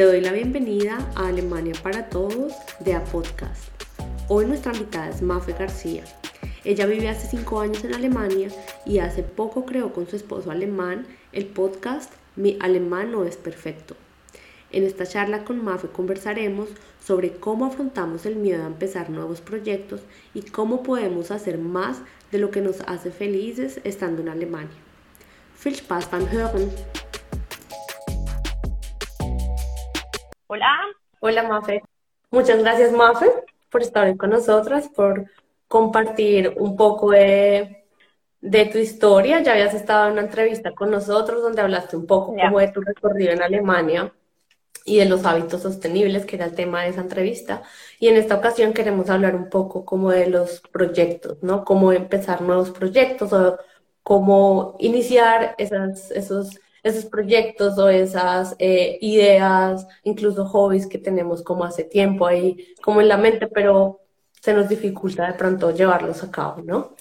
Te doy la bienvenida a Alemania para Todos de A Podcast. Hoy nuestra invitada es Mafe García. Ella vive hace 5 años en Alemania y hace poco creó con su esposo alemán el podcast Mi alemán no es perfecto. En esta charla con Mafe conversaremos sobre cómo afrontamos el miedo a empezar nuevos proyectos y cómo podemos hacer más de lo que nos hace felices estando en Alemania. Viel Spaß beim Hören! Hola. Hola Mafe. Muchas gracias Mafe por estar hoy con nosotras, por compartir un poco de, tu historia. Ya habías estado en una entrevista con nosotros donde hablaste un poco como de tu recorrido en Alemania y de los hábitos sostenibles, que era el tema de esa entrevista. Y en esta ocasión queremos hablar un poco como de los proyectos, ¿no? Cómo empezar nuevos proyectos o cómo iniciar esas, esos esos proyectos o esas eh, ideas, incluso hobbies que tenemos como hace tiempo ahí, como en la mente, pero se nos dificulta de pronto llevarlos a cabo, ¿no?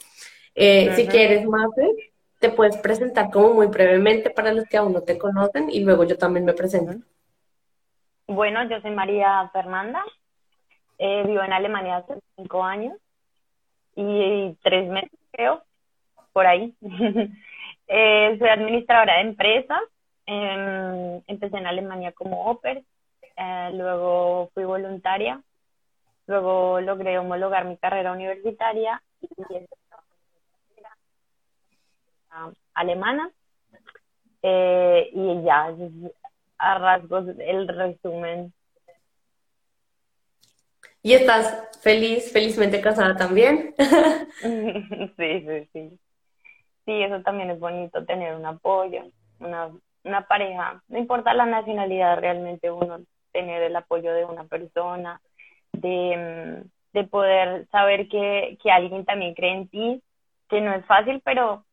Eh, si quieres, Mafe, te puedes presentar como muy brevemente para los que aún no te conocen y luego yo también me presento. Bueno, yo soy María Fernanda, eh, vivo en Alemania hace cinco años y tres meses, creo, por ahí. Eh, soy administradora de empresas. Em, empecé en Alemania como OPER, eh, luego fui voluntaria, luego logré homologar mi carrera universitaria y alemana. Eh, y ya, a rasgos, el resumen. ¿Y estás feliz, felizmente casada también? sí, sí, sí sí, eso también es bonito, tener un apoyo, una, una pareja, no importa la nacionalidad, realmente uno tener el apoyo de una persona, de, mm, de poder saber que, que alguien también cree en ti, que no es fácil, pero,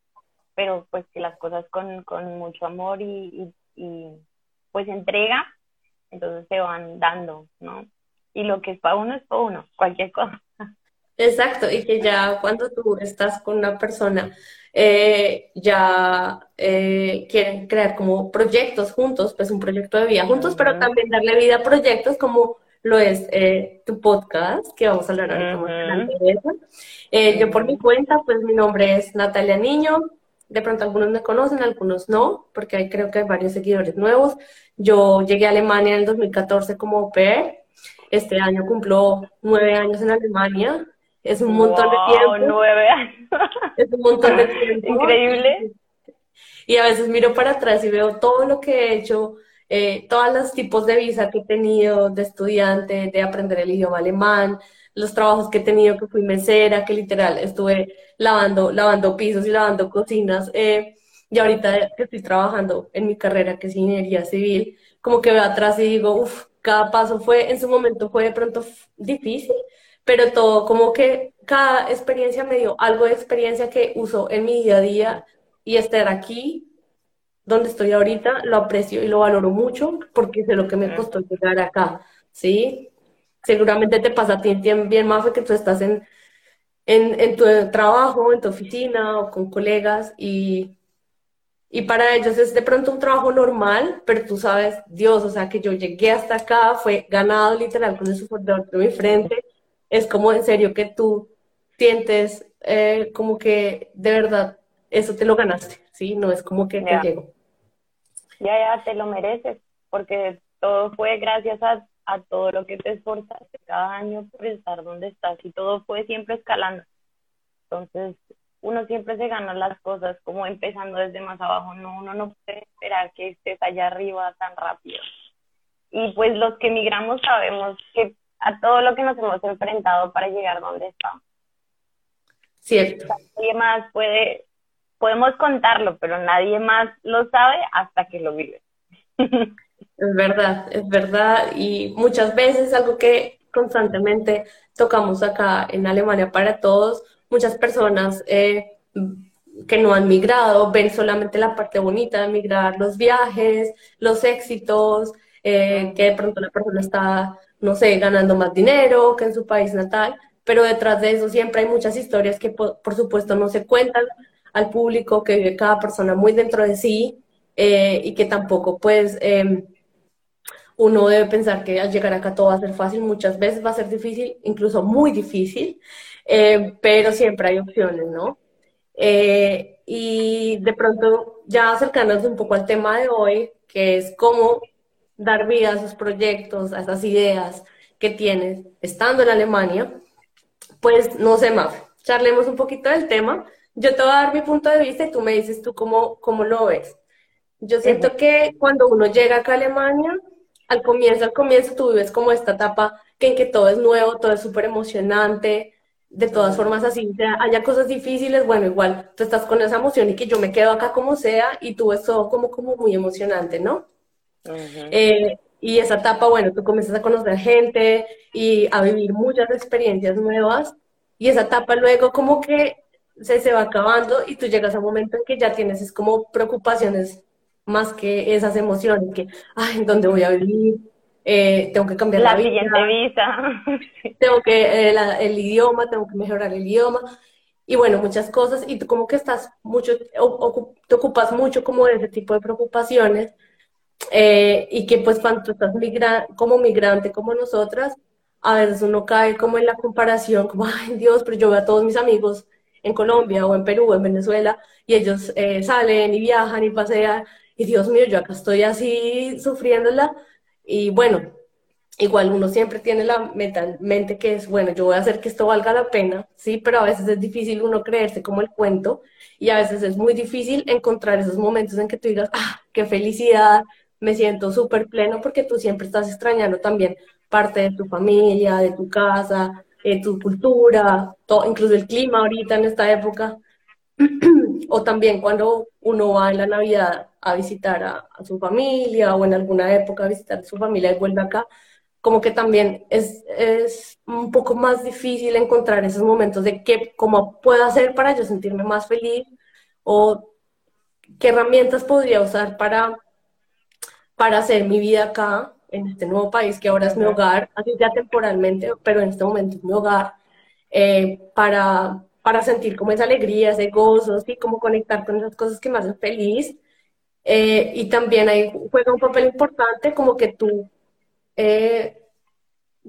pero pues que las cosas con, con mucho amor y, y, y pues entrega, entonces se van dando, ¿no? Y lo que es para uno es para uno, cualquier cosa. Exacto, y que ya cuando tú estás con una persona, eh, ya eh, quieren crear como proyectos juntos, pues un proyecto de vida juntos, pero también darle vida a proyectos como lo es eh, tu podcast, que vamos a hablar ahora más de eso. yo por mi cuenta, pues mi nombre es Natalia Niño, de pronto algunos me conocen, algunos no, porque creo que hay varios seguidores nuevos. Yo llegué a Alemania en el 2014 como au pair. Este año cumplo nueve años en Alemania. Es un montón de tiempo. Nueve años. Es un montón de tiempo. Increíble. Y a veces miro para atrás y veo todo lo que he hecho, eh, todos los tipos de visa que he tenido de estudiante, de aprender el idioma alemán, los trabajos que he tenido, que fui mesera, que literal estuve lavando, lavando pisos y lavando cocinas. Eh, y ahorita que estoy trabajando en mi carrera, que es ingeniería civil, como que veo atrás y digo, uff, cada paso fue, en su momento fue de pronto difícil, pero todo como que cada experiencia me dio algo de experiencia que uso en mi día a día y estar aquí donde estoy ahorita lo aprecio y lo valoro mucho porque sé lo que me costó llegar acá, ¿sí? Seguramente te pasa a ti bien más que tú estás en, en, en, tu trabajo, en tu oficina o con colegas y, y para ellos es de pronto un trabajo normal, pero tú sabes, Dios, o sea, que yo llegué hasta acá, fue ganado literal con el sufridor de mi frente es como en serio que tú sientes eh, como que de verdad eso te lo ganaste, ¿sí? No es como que te llegó. Ya, ya, te lo mereces, porque todo fue gracias a, a todo lo que te esforzaste cada año por estar donde estás y todo fue siempre escalando. Entonces, uno siempre se gana las cosas como empezando desde más abajo, no, uno no puede esperar que estés allá arriba tan rápido. Y pues los que emigramos sabemos que a todo lo que nos hemos enfrentado para llegar donde estamos. Cierto. Nadie más puede, podemos contarlo, pero nadie más lo sabe hasta que lo vive. Es verdad, es verdad. Y muchas veces algo que constantemente tocamos acá en Alemania para todos, muchas personas eh, que no han migrado ven solamente la parte bonita de migrar, los viajes, los éxitos, eh, que de pronto la persona está no sé, ganando más dinero que en su país natal, pero detrás de eso siempre hay muchas historias que por, supuesto no se cuentan al público, que vive cada persona muy dentro de sí eh, y que tampoco pues, em, uno debe pensar que al llegar acá todo va a ser fácil, muchas veces va a ser difícil, incluso muy difícil, eh, pero siempre hay opciones, ¿no? Eh, y de pronto, ya acercándonos un poco al tema de hoy, que es cómo dar vida a esos proyectos, a esas ideas que tienes estando en Alemania, pues no sé, más, charlemos un poquito del tema. Yo te voy a dar mi punto de vista y tú me dices tú cómo, cómo lo ves. Yo siento que cuando uno llega acá a Alemania, al comienzo, al comienzo tú vives como esta etapa que en que todo es nuevo, todo es súper emocionante, de todas formas así, haya cosas difíciles, bueno, igual tú estás con esa emoción y que yo me quedo acá como sea y tú ves todo como, como muy emocionante, ¿no? Eh, y esa etapa, bueno, tú comienzas a conocer gente y a vivir muchas experiencias nuevas y esa etapa luego como que se, se va acabando y tú llegas a un momento en que ya tienes es como preocupaciones más que esas emociones, que, ay, ¿dónde voy a vivir? Eh, tengo que cambiar la, la siguiente visa. tengo que, eh, el idioma, tengo que mejorar el idioma, y bueno, muchas cosas, y tú como que estás mucho, te ocupas mucho como de ese tipo de preocupaciones, eh, y que pues cuando estás migra como migrante como nosotras, a veces uno cae como en la comparación, como, ay Dios, pero yo veo a todos mis amigos en Colombia o en Perú o en Venezuela, y ellos salen y viajan y pasean, y Dios mío, yo acá estoy así sufriéndola y bueno, igual uno siempre tiene la mente que es, bueno, yo voy a hacer que esto valga la pena, sí, pero a veces es difícil uno creerse como el cuento y a veces es muy difícil encontrar esos momentos en que tú digas, ah, qué felicidad, me siento súper pleno porque tú siempre estás extrañando también parte de tu familia, de tu casa, de tu cultura, todo, incluso el clima ahorita en esta época. o también cuando uno va en la Navidad a visitar a, su familia o en alguna época a visitar a su familia y vuelve acá, como que también es, es un poco más difícil encontrar esos momentos de qué, cómo puedo hacer para yo sentirme más feliz o qué herramientas podría usar para, para hacer mi vida acá, en este nuevo país que ahora es mi hogar, así ya temporalmente, pero en este momento es mi hogar, eh, para para sentir como esa alegría, ese gozo, ¿sí? como conectar con esas cosas que me hacen feliz. Eh, y también ahí juega un papel importante como que tú, eh,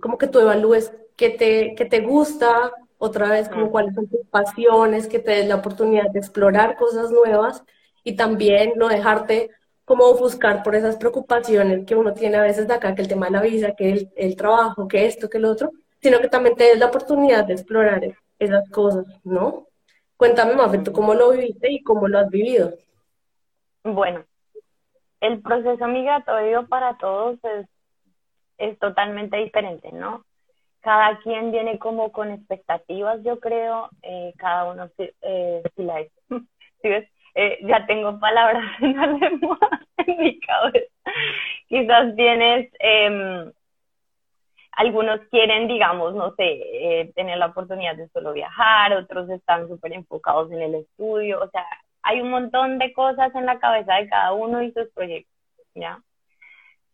como que tú evalúes qué te, qué te gusta, otra vez como cuáles son tus pasiones, que te des la oportunidad de explorar cosas nuevas y también no dejarte como buscar por esas preocupaciones que uno tiene a veces de acá, que el tema de la visa, que el, el trabajo, que esto, que el otro, sino que también te des la oportunidad de explorar esas cosas, ¿no? Cuéntame más, tú cómo lo viviste y cómo lo has vivido. Bueno, el proceso migratorio para todos es, totalmente diferente, ¿no? Cada quien viene como con expectativas, yo creo, eh, cada uno eh, si la ¿Sí ves? Eh, ya tengo palabras en alemán en mi cabeza. Quizás tienes eh, algunos quieren, digamos, no sé, eh, tener la oportunidad de solo viajar, otros están súper enfocados en el estudio, o sea, hay un montón de cosas en la cabeza de cada uno y sus proyectos, ¿ya?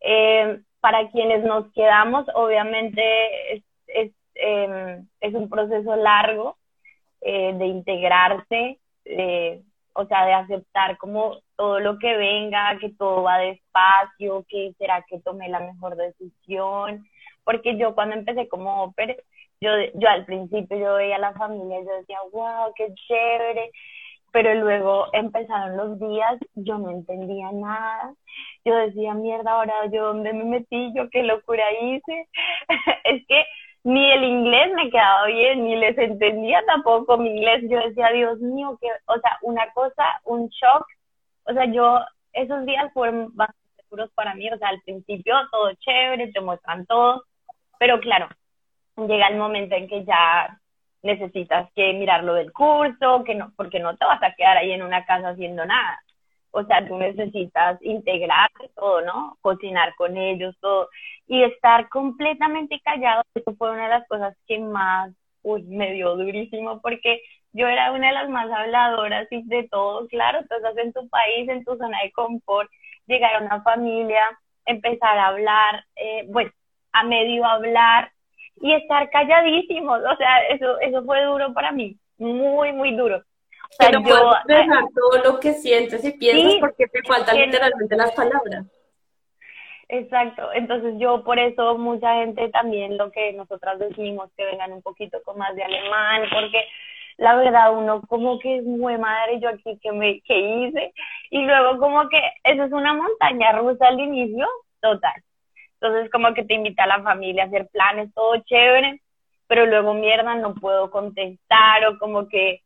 Eh, para quienes nos quedamos, obviamente es, es, em, es un proceso largo eh, de integrarse, o sea, de aceptar como todo lo que venga, que todo va despacio, que será que tomé la mejor decisión, porque yo cuando empecé como ópera, yo, yo al principio yo veía a la familia yo decía, wow, qué chévere, pero luego empezaron los días, yo no entendía nada, yo decía, mierda, ahora yo dónde me metí, yo qué locura hice, es que ni el inglés me quedaba bien, ni les entendía tampoco mi inglés, yo decía, Dios mío, que, o sea, una cosa, un shock, o sea, yo, esos días fueron bastante duros para mí, o sea, al principio todo chévere, te muestran todo, pero claro, llega el momento en que ya necesitas que mirar lo del curso, que no, porque no te vas a quedar ahí en una casa haciendo nada. O sea, tú necesitas integrarte todo, ¿no? Cocinar con ellos, todo. Y estar completamente callado, eso fue una de las cosas que más, uy, me dio durísimo, porque yo era una de las más habladoras y de todo, claro, tú estás en tu país, en tu zona de confort, llegar a una familia, empezar a hablar, eh, bueno, a medio hablar y estar calladísimos. O sea, eso, eso fue duro para mí, muy, muy duro. O sea, Pero yo, dejar todo lo que sientes y piensas porque te faltan literalmente las palabras. Exacto, entonces yo por eso mucha gente también lo que nosotras decimos que vengan un poquito con más de alemán, porque la verdad uno como que es muy madre yo aquí que me que hice y luego como que eso es una montaña rusa al inicio total. Entonces como que te invita a la familia a hacer planes todo chévere pero luego mierda no puedo contestar o como que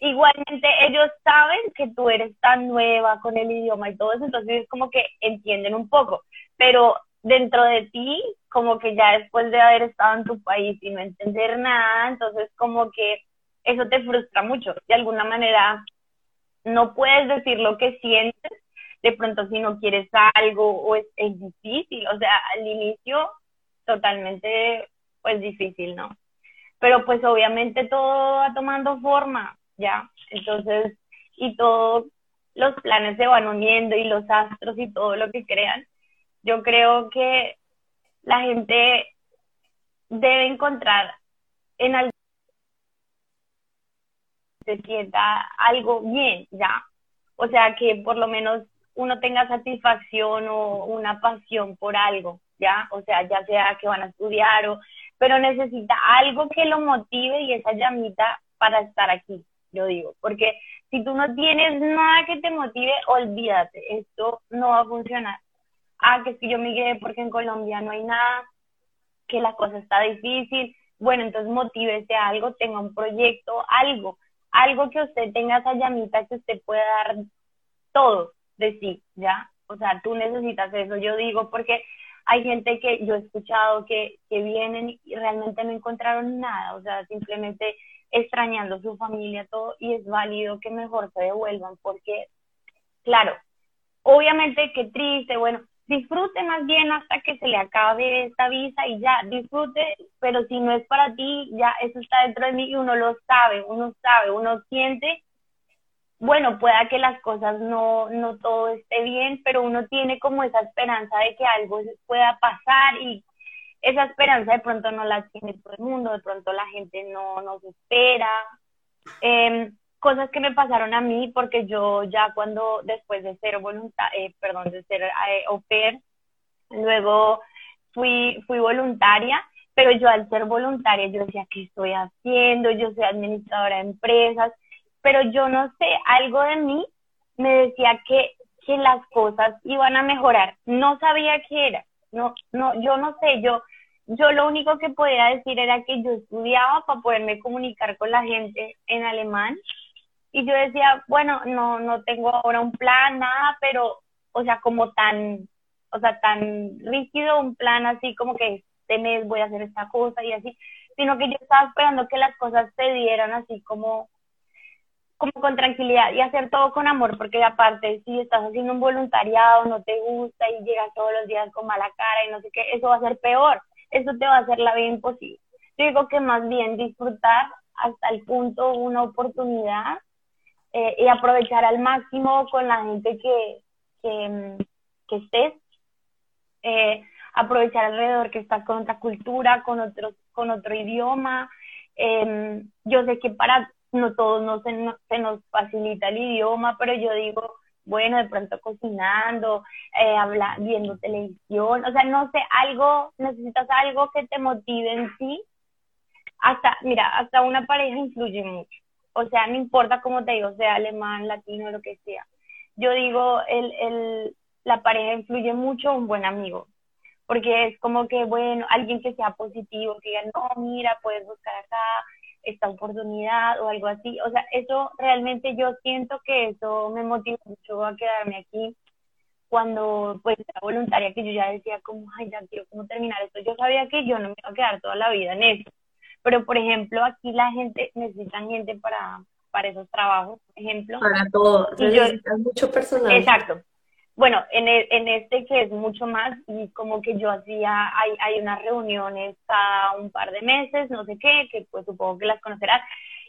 igualmente ellos saben que tú eres tan nueva con el idioma y todo eso entonces es como que entienden un poco pero dentro de ti como que ya después de haber estado en tu país y no entender nada entonces como que eso te frustra mucho. De alguna manera, no puedes decir lo que sientes, de pronto si no quieres algo o es, es difícil, o sea, al inicio totalmente pues difícil, ¿no? Pero pues obviamente todo va tomando forma, ¿ya? Entonces, y todos los planes se van uniendo y los astros y todo lo que crean. Yo creo que la gente debe encontrar en algún se sienta algo bien, ya. O sea, que por lo menos uno tenga satisfacción o una pasión por algo, ya. O sea, ya sea que van a estudiar o, pero necesita algo que lo motive y esa llamita para estar aquí, yo digo. Porque si tú no tienes nada que te motive, olvídate, esto no va a funcionar. Ah, que si yo migré porque en Colombia no hay nada, que la cosa está difícil. Bueno, entonces motívese a algo, tenga un proyecto, algo algo que usted tenga esa llamita que usted pueda dar todo de sí, ¿ya? O sea, tú necesitas eso, yo digo, porque hay gente que yo he escuchado que, que vienen y realmente no encontraron nada, o sea, simplemente extrañando su familia, todo, y es válido que mejor se devuelvan, porque, claro, obviamente qué triste, bueno, disfrute más bien hasta que se le acabe esta visa y ya, disfrute, pero si no es para ti, ya eso está dentro de mí y uno lo sabe, uno sabe, uno siente, bueno, pueda que las cosas no, no todo esté bien, pero uno tiene como esa esperanza de que algo pueda pasar y esa esperanza de pronto no la tiene todo el mundo, de pronto la gente no nos espera. Eh, cosas que me pasaron a mí porque yo ya cuando después de ser voluntaria, eh, perdón, de ser eh, au pair, luego fui, fui voluntaria, pero yo al ser voluntaria yo decía, ¿qué estoy haciendo? Yo soy administradora de empresas, pero yo no sé, algo de mí me decía que, que las cosas iban a mejorar. No sabía qué era, no, no, yo no sé, yo, yo lo único que podía decir era que yo estudiaba para poderme comunicar con la gente en alemán. Y yo decía, bueno, no, no tengo ahora un plan, nada, pero, o sea, como tan, o sea, tan rígido, un plan así como que este mes voy a hacer esta cosa y así, sino que yo estaba esperando que las cosas se dieran así como, como con tranquilidad y hacer todo con amor, porque aparte, si estás haciendo un voluntariado, no te gusta y llegas todos los días con mala cara y no sé qué, eso va a ser peor, eso te va a hacer la vida imposible. Yo digo que más bien disfrutar hasta el punto, una oportunidad eh, y aprovechar al máximo con la gente que, que, que estés, eh, aprovechar alrededor que estás con otra cultura, con otro, con otro idioma. Em, yo sé que para no todos no se, se nos facilita el idioma, pero yo digo, bueno, de pronto cocinando, eh, habla, viendo televisión, o sea, no sé, algo, necesitas algo que te motive en sí. Hasta, mira, hasta una pareja influye mucho o sea, no importa cómo te digo, sea alemán, latino, lo que sea. Yo digo, el, el, la pareja influye mucho un buen amigo, porque es como que, bueno, alguien que sea positivo, que diga, no, mira, puedes buscar acá esta oportunidad o algo así. O sea, eso realmente yo siento que eso me motiva mucho a quedarme aquí cuando pues era voluntaria que yo ya decía como, ay, ya quiero como terminar esto. Yo sabía que yo no me iba a quedar toda la vida en eso. Pero, por ejemplo, aquí la gente necesita gente para, para esos trabajos, por ejemplo. Para todo, necesitan mucho personal. Exacto. Bueno, en, e, en este que es mucho más, y como que yo hacía, hay, hay unas reuniones cada un par de meses, no sé qué, que pues supongo que las conocerás,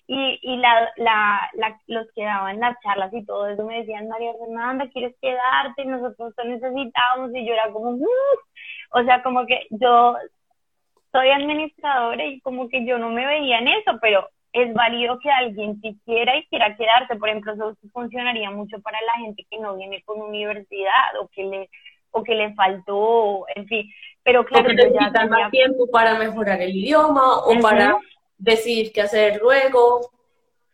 y, y la, la, la, los que daban las charlas y todo eso me decían, María Fernanda, ¿quieres quedarte? Nosotros te necesitamos, y yo era como, o sea, como que yo soy administradora y como que yo no me veía en eso, pero es válido que alguien si quiera y quiera quedarse. Por ejemplo, eso funcionaría mucho para la gente que no viene con universidad o que le o que le faltó, en fin. Pero claro, o que necesitan más tiempo para mejorar el idioma o para decidir qué hacer luego.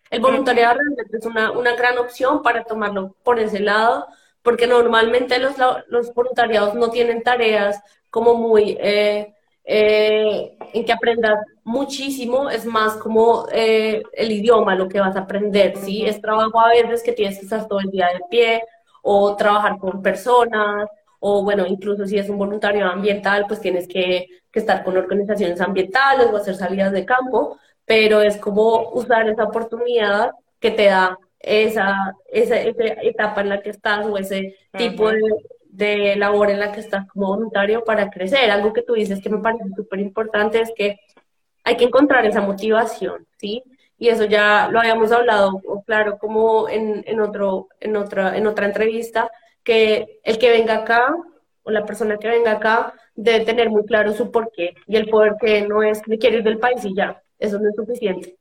El voluntariado realmente es una, una gran opción para tomarlo por ese lado, porque normalmente los, los voluntariados no tienen tareas como muy... Eh, eh, en que aprendas muchísimo, es más como eh, el idioma lo que vas a aprender, ¿sí? Es trabajo a veces que tienes que estar todo el día de pie o trabajar con personas o bueno, incluso si es un voluntario ambiental, pues tienes que, que estar con organizaciones ambientales o hacer salidas de campo, pero es como usar esa oportunidad que te da esa, esa, etapa en la que estás o ese tipo de, de labor en la que estás como voluntario para crecer. Algo que tú dices que me parece súper importante es que hay que encontrar esa motivación, ¿sí? Y eso ya lo habíamos hablado, claro, como en, en, otro, en, otra, en otra entrevista, que el que venga acá o la persona que venga acá debe tener muy claro su porqué y el poder que no es que quiere ir del país y ya, eso no es suficiente.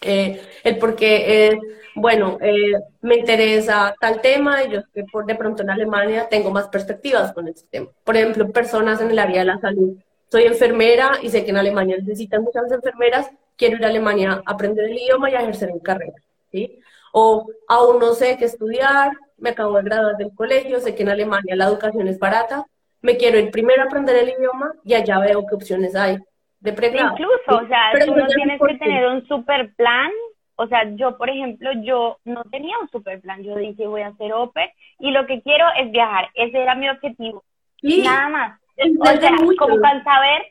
Eh, el por qué es, bueno, eh, me interesa tal tema y yo que por de pronto en Alemania tengo más perspectivas con este tema. Por ejemplo, personas en el área de la salud. Soy enfermera y sé que en Alemania necesitan muchas enfermeras, quiero ir a Alemania a aprender el idioma y a ejercer en carrera, ¿sí? O aún no sé qué estudiar, me acabo de graduar del colegio, sé que en Alemania la educación es barata, me quiero ir primero a aprender el idioma y allá veo qué opciones hay de Incluso, o sea, tú no tienes que tener un super plan. O sea, yo, por ejemplo, yo no tenía un super plan. Yo dije, voy a hacer OPE y lo que quiero es viajar. Ese era mi objetivo. Nada más. O sea, como con saber,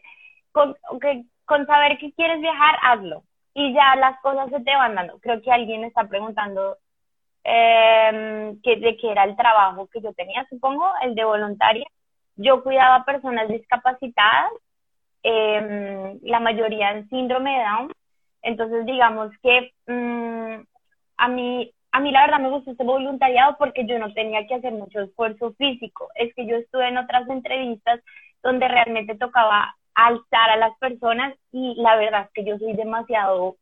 con, con saber que quieres viajar, hazlo. Y ya las cosas se te van dando. Creo que alguien está preguntando eh, que, de qué era el trabajo que yo tenía, supongo, el de voluntaria. Yo cuidaba a personas discapacitadas Em, la mayoría en síndrome de Down. Entonces, digamos que mm, a mí a mí la verdad me gustó este voluntariado porque yo no tenía que hacer mucho esfuerzo físico. Es que yo estuve en otras entrevistas donde realmente tocaba alzar a las personas y la verdad es que yo soy demasiado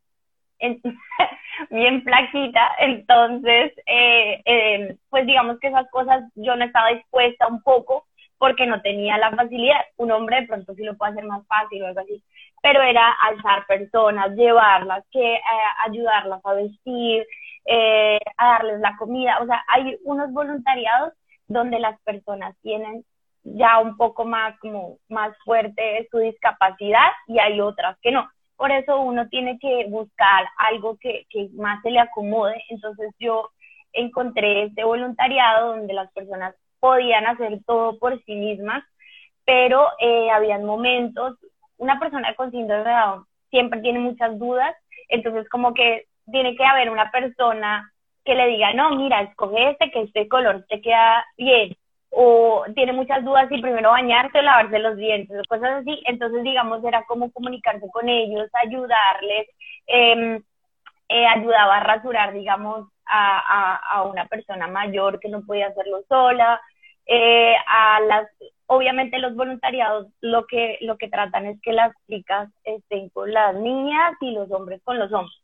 bien flaquita, entonces eh, eh, pues digamos que esas cosas yo no estaba dispuesta un poco porque no tenía la facilidad. Un hombre de pronto sí lo puede hacer más fácil o algo así, pero era alzar personas, llevarlas, que eh, ayudarlas a vestir, eh, a darles la comida. O sea, hay unos voluntariados donde las personas tienen ya un poco más como más fuerte su discapacidad y hay otras que no. Por eso uno tiene que buscar algo que, que más se le acomode. Entonces yo encontré este voluntariado donde las personas podían hacer todo por sí mismas, pero eh, habían momentos, una persona con síndrome de Down siempre tiene muchas dudas, entonces como que tiene que haber una persona que le diga, no, mira, escoge este, que este color te queda bien, o tiene muchas dudas si primero bañarse o lavarse los dientes, o cosas así, entonces digamos era como comunicarse con ellos, ayudarles, eh, eh, ayudaba a rasurar, digamos, a, una persona mayor que no podía hacerlo sola, eh, a las, obviamente los voluntariados lo que, lo que tratan es que las chicas estén con las niñas y los hombres con los hombres.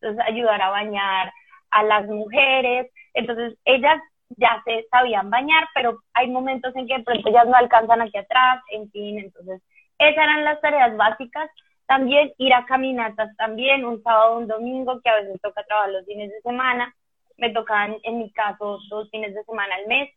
Entonces ayudar a bañar a las mujeres. Entonces ellas ya se sabían bañar, pero hay momentos en que pronto ellas no alcanzan aquí atrás, en fin, entonces esas eran las tareas básicas. También ir a caminatas también, un sábado, un domingo, que a veces toca trabajar los fines de semana. Me tocaban, en mi caso, dos fines de semana al mes.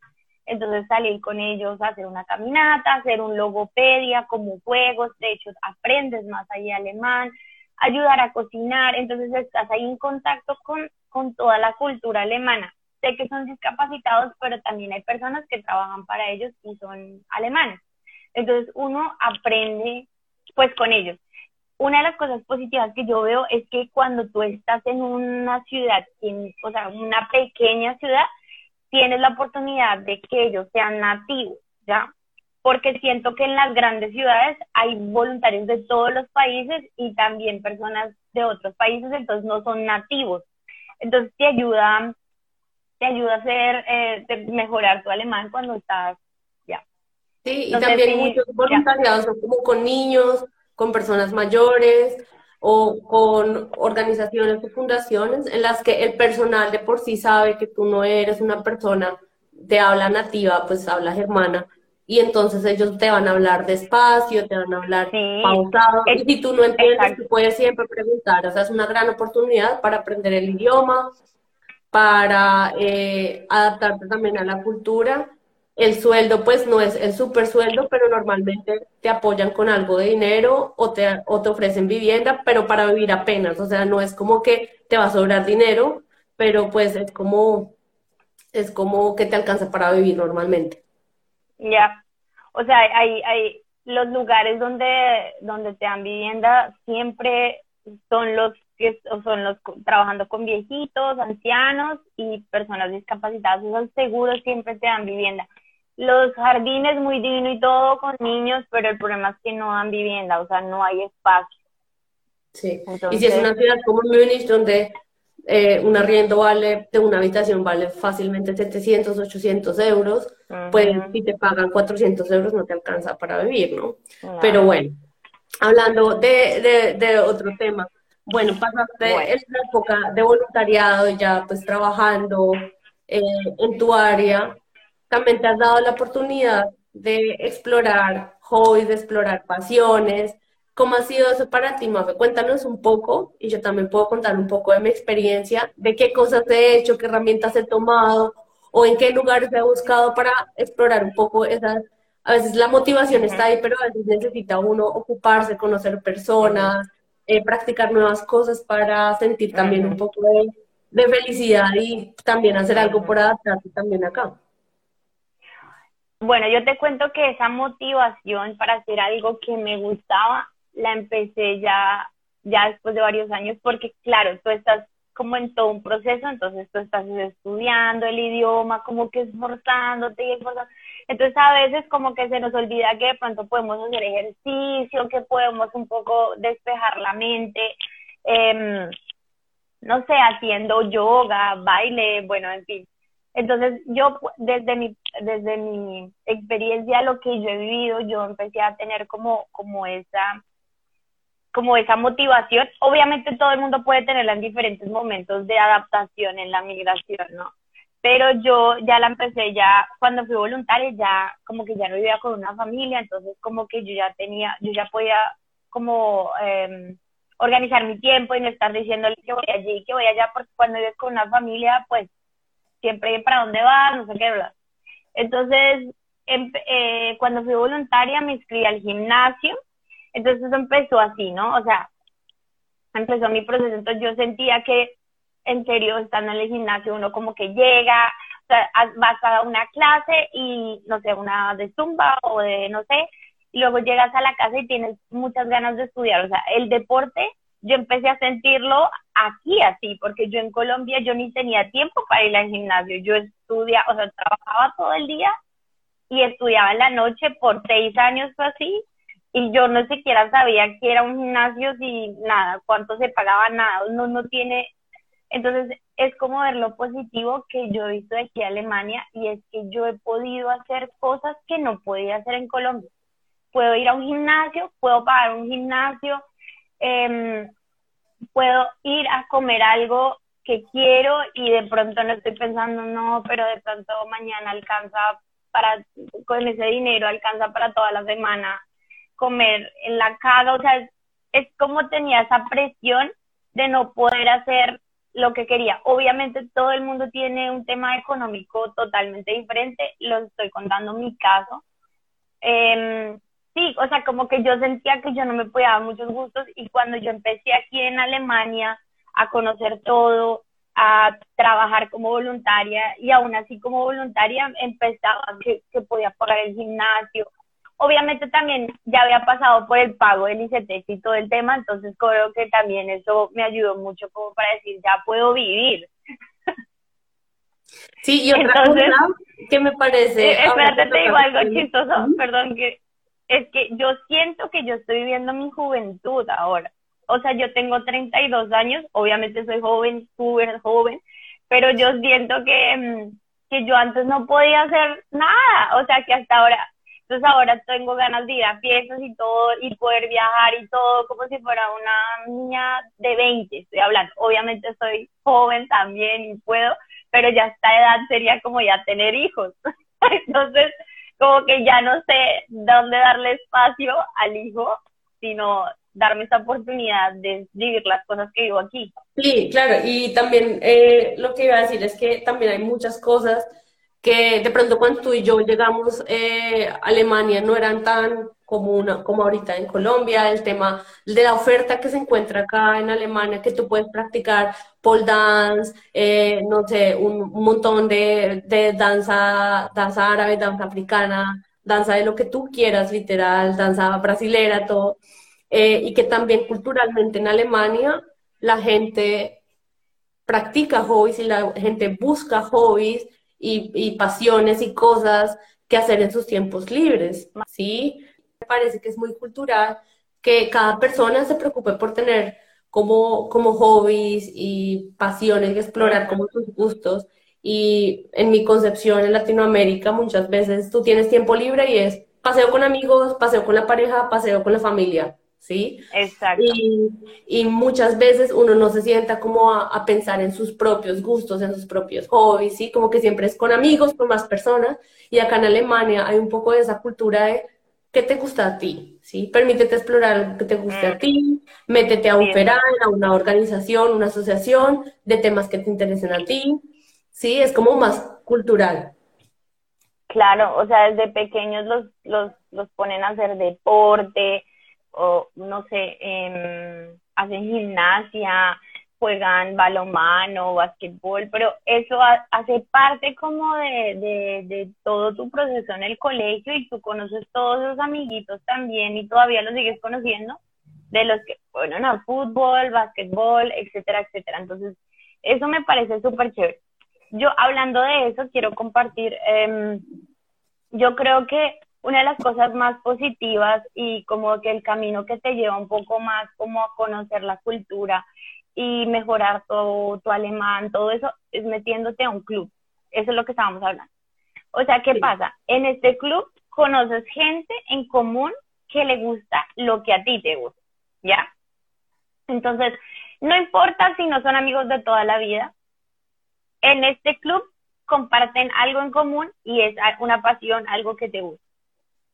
Entonces salir con ellos a hacer una caminata, hacer un logopedia como juegos, de hecho aprendes más ahí alemán, ayudar a cocinar, entonces estás ahí en contacto con, con toda la cultura alemana. Sé que son discapacitados, pero también hay personas que trabajan para ellos y son alemanes. Entonces uno aprende pues con ellos. Una de las cosas positivas que yo veo es que cuando tú estás en una ciudad, en, o sea, una pequeña ciudad, tienes la oportunidad de que ellos sean nativos, ¿ya? Porque siento que en las grandes ciudades hay voluntarios de todos los países y también personas de otros países, entonces no son nativos. Entonces te ayuda, te ayuda a hacer, eh, mejorar tu alemán cuando estás, ya. Sí, y también muchos voluntariados son como con niños, con personas mayores, o con organizaciones o fundaciones en las que el personal de por sí sabe que tú no eres una persona de habla nativa, pues habla germana, y entonces ellos te van a hablar despacio, te van a hablar pausado, y si tú no entiendes, tú puedes siempre preguntar, o sea, es una gran oportunidad para aprender el idioma, para eh, adaptarte también a la cultura. El sueldo, pues no es el super sueldo, pero normalmente te apoyan con algo de dinero o te, o te ofrecen vivienda, pero para vivir apenas. O sea, no es como que te va a sobrar dinero, pero pues es como, es como que te alcanza para vivir normalmente. Ya, o sea, hay, hay los lugares donde, donde te dan vivienda siempre son los que son los trabajando con viejitos, ancianos y personas discapacitadas, esos seguros siempre te dan vivienda. Los jardines muy divino y todo con niños, pero el problema es que no dan vivienda, o sea, no hay espacio. Sí, y si es una ciudad como Múnich, donde eh, un arriendo vale, de una habitación vale fácilmente 700, 800 euros, pues si te pagan 400 euros no te alcanza para vivir, ¿no? Pero bueno, hablando de, de, otro tema, bueno, pasaste bueno. la época de voluntariado ya pues trabajando eh, en tu área, también te has dado la oportunidad de explorar hobbies, de explorar pasiones, ¿Cómo ha sido eso para ti, Mafe? Cuéntanos un poco y yo también puedo contar un poco de mi experiencia, de qué cosas he hecho, qué herramientas he tomado o en qué lugares he buscado para explorar un poco esas. A veces la motivación está ahí, pero a veces necesita uno ocuparse, conocer personas, eh, practicar nuevas cosas para sentir también un poco de, de felicidad y también hacer algo por adaptarse también acá. Bueno, yo te cuento que esa motivación para hacer algo que me gustaba la empecé ya, ya después de varios años, porque claro, tú estás como en todo un proceso, entonces tú estás estudiando el idioma, como que esforzándote y esforzándote. Entonces a veces como que se nos olvida que de pronto podemos hacer ejercicio, que podemos un poco despejar la mente, eh, no sé, haciendo yoga, baile, bueno, en fin. Entonces yo desde mi, desde mi experiencia, lo que yo he vivido, yo empecé a tener como, como esa como esa motivación. Obviamente todo el mundo puede tenerla en diferentes momentos de adaptación en la migración, ¿no? Pero yo ya la empecé ya cuando fui voluntaria, ya como que ya no vivía con una familia, entonces como que yo ya tenía, yo ya podía como eh, organizar mi tiempo y no estar diciéndole que voy allí, que voy allá, porque cuando vives con una familia, pues siempre para dónde vas, no sé qué, bla. Entonces, em, eh, cuando fui voluntaria me inscribí al gimnasio entonces empezó así, ¿no? O sea, empezó mi proceso, entonces yo sentía que en serio, estando en el gimnasio, uno como que llega, o sea, vas a una clase y, no sé, una de zumba o de, no sé, y luego llegas a la casa y tienes muchas ganas de estudiar. O sea, el deporte, yo empecé a sentirlo aquí así, porque yo en Colombia yo ni tenía tiempo para ir al gimnasio. Yo estudiaba, o sea, trabajaba todo el día y estudiaba en la noche por seis años o así, y yo no siquiera sabía que era un gimnasio si nada, cuánto se pagaba, nada, no, no tiene, entonces es como ver lo positivo que yo he visto de aquí a Alemania y es que yo he podido hacer cosas que no podía hacer en Colombia. Puedo ir a un gimnasio, puedo pagar un gimnasio, em, puedo ir a comer algo que quiero y de pronto no estoy pensando, no, pero de pronto mañana alcanza para, con ese dinero alcanza para toda la semana comer en la casa, o sea, es, como tenía esa presión de no poder hacer lo que quería. Obviamente todo el mundo tiene un tema económico totalmente diferente, lo estoy contando mi caso. Em, sí, o sea, como que yo sentía que yo no me podía dar muchos gustos y cuando yo empecé aquí en Alemania a conocer todo, a trabajar como voluntaria y aún así como voluntaria empezaba que, que podía pagar el gimnasio, obviamente también ya había pasado por el pago del ICT y todo el tema, entonces creo que también eso me ayudó mucho como para decir, ya puedo vivir. Sí, y otra cosa que me parece... Eh, espérate, te digo algo chistoso, perdón, que es que yo siento que yo estoy viviendo mi juventud ahora. O sea, yo tengo 32 años, obviamente soy joven, súper joven, pero yo siento que, mm, que yo antes no podía hacer nada, o sea, que hasta ahora entonces ahora tengo ganas de ir a fiestas y todo, y poder viajar y todo, como si fuera una niña de 20, estoy hablando. Obviamente soy joven también y puedo, pero ya esta edad sería como ya tener hijos. Entonces, como que ya no sé dónde darle espacio al hijo, sino darme esta oportunidad de vivir las cosas que vivo aquí. Sí, claro, y también eh, lo que iba a decir es que también hay muchas cosas que de pronto cuando tú y yo llegamos eh, a Alemania no eran tan como, una, como ahorita en Colombia, el tema de la oferta que se encuentra acá en Alemania, que tú puedes practicar pole dance, eh, no sé, un, montón de, de, danza, danza árabe, danza africana, danza de lo que tú quieras, literal, danza brasilera, todo. Eh, y que también culturalmente en Alemania la gente practica hobbies y la gente busca hobbies y, y pasiones y cosas que hacer en sus tiempos libres, ¿sí? Me parece que es muy cultural que cada persona se preocupe por tener como, como hobbies y pasiones y explorar como sus gustos. Y en mi concepción en Latinoamérica muchas veces tú tienes tiempo libre y es paseo con amigos, paseo con la pareja, paseo con la familia. ¿sí? Exacto. Y, muchas veces uno no se sienta como a, pensar en sus propios gustos, en sus propios hobbies, ¿sí? Como que siempre es con amigos, con más personas. Y acá en Alemania hay un poco de esa cultura de qué te gusta a ti, ¿sí? Permítete explorar lo que te guste a mm. ti, métete a operar a una organización, una asociación de temas que te interesen a ti, ¿sí? Es como más cultural. Claro, o sea, desde pequeños los, los, los ponen a hacer deporte, o no sé, eh, hacen gimnasia, juegan balonmano, basquetbol, pero eso hace parte como de, todo tu proceso en el colegio y tú conoces todos esos amiguitos también y todavía los sigues conociendo de los que fueron al fútbol, basquetbol, etcétera, etcétera. Entonces, eso me parece súper chévere. Yo hablando de eso, quiero compartir, eh, yo creo que una de las cosas más positivas y como que el camino que te lleva un poco más como a conocer la cultura y mejorar tu, tu alemán, todo eso, es metiéndote a un club. Eso es lo que estábamos hablando. O sea, ¿qué pasa? En este club conoces gente en común que le gusta lo que a ti te gusta, ¿ya? Entonces, no importa si no son amigos de toda la vida, en este club comparten algo en común y es una pasión, algo que te gusta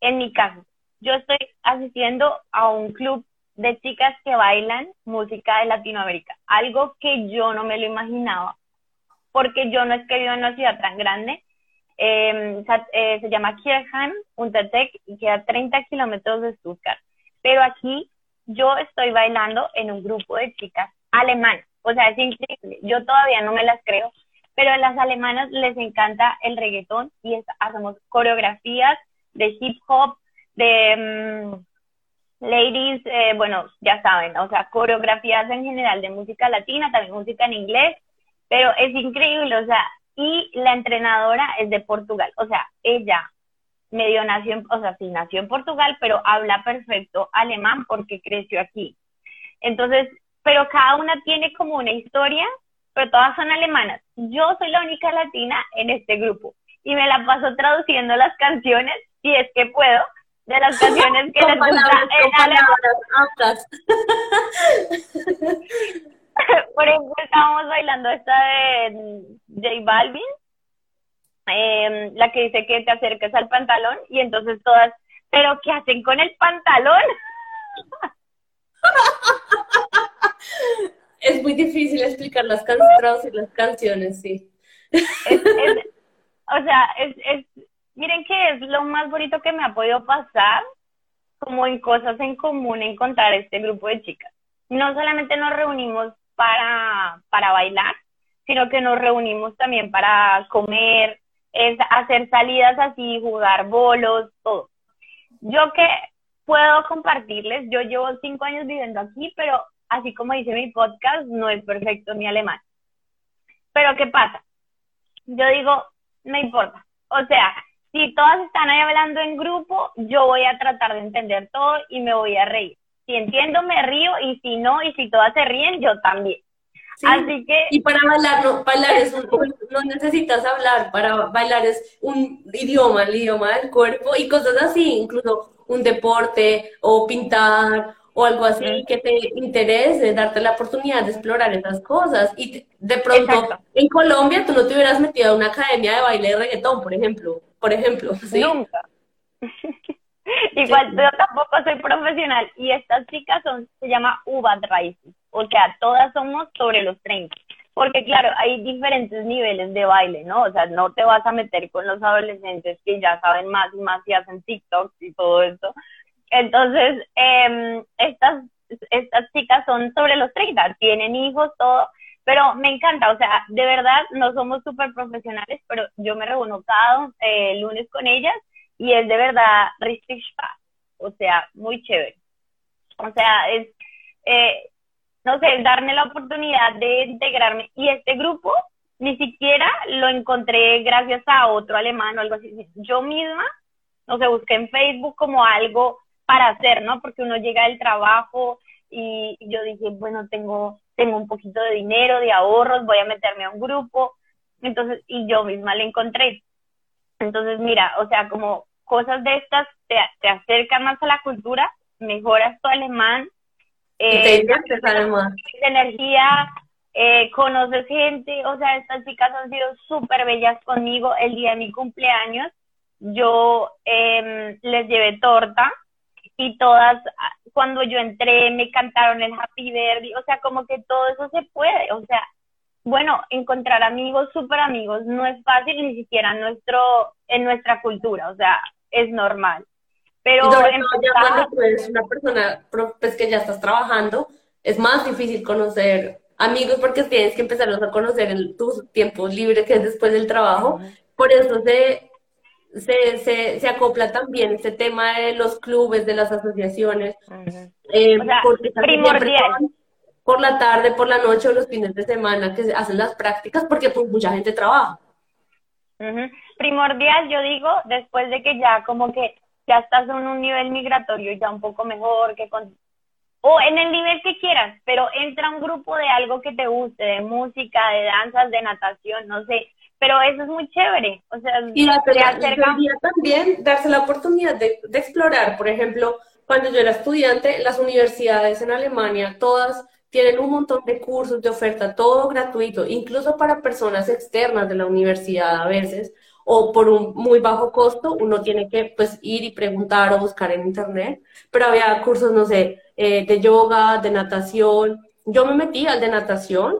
en mi caso, yo estoy asistiendo a un club de chicas que bailan música de Latinoamérica, algo que yo no me lo imaginaba, porque yo no es que vivo en una ciudad tan grande. Em, eh, se llama Kirchheim, Untertech, y queda 30 kilómetros de Stuttgart. Pero aquí yo estoy bailando en un grupo de chicas alemanas. O sea, es increíble. Yo todavía no me las creo, pero a las alemanas les encanta el reggaetón y hacemos coreografías de hip hop, de mm, ladies, eh, bueno, ya saben, o sea, coreografías en general de música latina, también música en inglés, pero es increíble, o sea, y la entrenadora es de Portugal, o sea, ella medio nació, en, o sea, sí nació en Portugal, pero habla perfecto alemán porque creció aquí. Entonces, pero cada una tiene como una historia, pero todas son alemanas. Yo soy la única latina en este grupo y me la paso traduciendo las canciones si es que puedo, de las canciones que les gusta en alemán. Por ejemplo, estábamos bailando esta de J Balvin, eh, la que dice que te acerques al pantalón, y entonces todas, ¿pero qué hacen con el pantalón? es muy difícil explicar las canciones y las canciones, sí. o sea, es, es, miren que es lo más bonito que me ha podido pasar, como en cosas en común, encontrar este grupo de chicas. No solamente nos reunimos para, para bailar, sino que nos reunimos también para comer, es hacer salidas así, jugar bolos, todo. Yo que puedo compartirles, yo llevo cinco años viviendo aquí, pero así como dice mi podcast, no es perfecto mi alemán. Pero ¿qué pasa? Yo digo, no importa. O sea, si todas están ahí hablando en grupo, yo voy a tratar de entender todo y me voy a reír. Si entiendo, me río y si no, y si todas se ríen, yo también. Así que... Y para bailar, no, bailar es un, no necesitas hablar, para bailar es un idioma, el idioma del cuerpo y cosas así, incluso un deporte o pintar o algo así que te interese, darte la oportunidad de explorar esas cosas. Y de pronto, en Colombia tú no te hubieras metido a una academia de baile de reggaetón, por ejemplo, por ejemplo. Nunca. Igual yo tampoco soy profesional y estas chicas son, se llama UBA Raíces, o sea, todas somos sobre los 30. Porque claro, hay diferentes niveles de baile, ¿no? O sea, no te vas a meter con los adolescentes que ya saben más y más y hacen TikTok y todo eso. Entonces, eh, estas, estas chicas son sobre los 30, tienen hijos, todo, pero me encanta, o sea, de verdad no somos súper profesionales, pero yo me reúno cada eh, lunes con ellas y es de verdad richtig o sea, muy chévere. O sea, es, eh, no sé, darme la oportunidad de integrarme. Y este grupo ni siquiera lo encontré gracias a otro alemán o algo así. Yo misma, no sé, busqué en Facebook como algo para hacer, ¿no? Porque uno llega del trabajo y yo dije, bueno, tengo, tengo un poquito de dinero, de ahorros, voy a meterme a un grupo. Entonces, y yo misma le encontré. Entonces, mira, o sea, como cosas de estas te, te acercan más a la cultura, mejoras tu alemán, eh, te energía, eh, conoces gente, o sea, estas chicas han sido súper bellas conmigo el día de mi cumpleaños. Yo eh, les llevé torta y todas, cuando yo entré, me cantaron el Happy Birthday, o sea, como que todo eso se puede, o sea, bueno, encontrar amigos, súper amigos, no es fácil ni siquiera en, nuestro, en nuestra cultura, o sea, es normal. Pero cuando tú eres una persona pues, que ya estás trabajando, es más difícil conocer amigos porque tienes que empezarlos a conocer en tus tiempos libres, que es después del trabajo. Por eso se, se, se, se, acopla también este tema de los clubes, de las asociaciones. Eh, primordial. Por la tarde, por la noche o los fines de semana que se hacen las prácticas porque pues mucha gente trabaja. Primordial, yo digo, después de que ya como que ya estás en un nivel migratorio ya un poco mejor que con o en el nivel que quieras, pero entra un grupo de algo que te guste, de música, de danzas, de natación, no sé, pero eso es muy chévere, o sea, y la, también darse la oportunidad de, de explorar, por ejemplo, cuando yo era estudiante, las universidades en Alemania, todas tienen un montón de cursos de oferta, todo gratuito, incluso para personas externas de la universidad a veces, o por un muy bajo costo, uno tiene que pues ir y preguntar o buscar en internet, pero había cursos, no sé, eh, de yoga, de natación. Yo me metí al de natación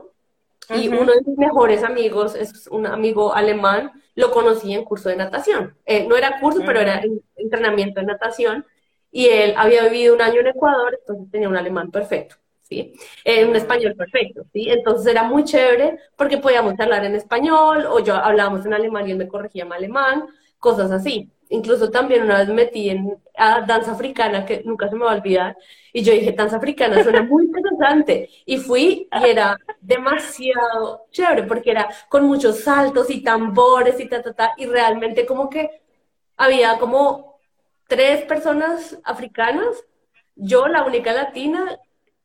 y uno de mis mejores amigos es un amigo alemán, lo conocí en curso de natación. Eh, no era curso, pero era entrenamiento de natación y él había vivido un año en Ecuador, entonces tenía un alemán perfecto. ¿sí? En un español perfecto, ¿sí? Entonces era muy chévere porque podíamos hablar en español o yo hablábamos en alemán y él me corregía en alemán, cosas así. Incluso también una vez metí en a danza africana, que nunca se me va a olvidar, y yo dije, danza africana suena muy interesante. Y fui y era demasiado chévere porque era con muchos saltos y tambores y ta, ta, ta, y realmente como que había como tres personas africanas, yo la única latina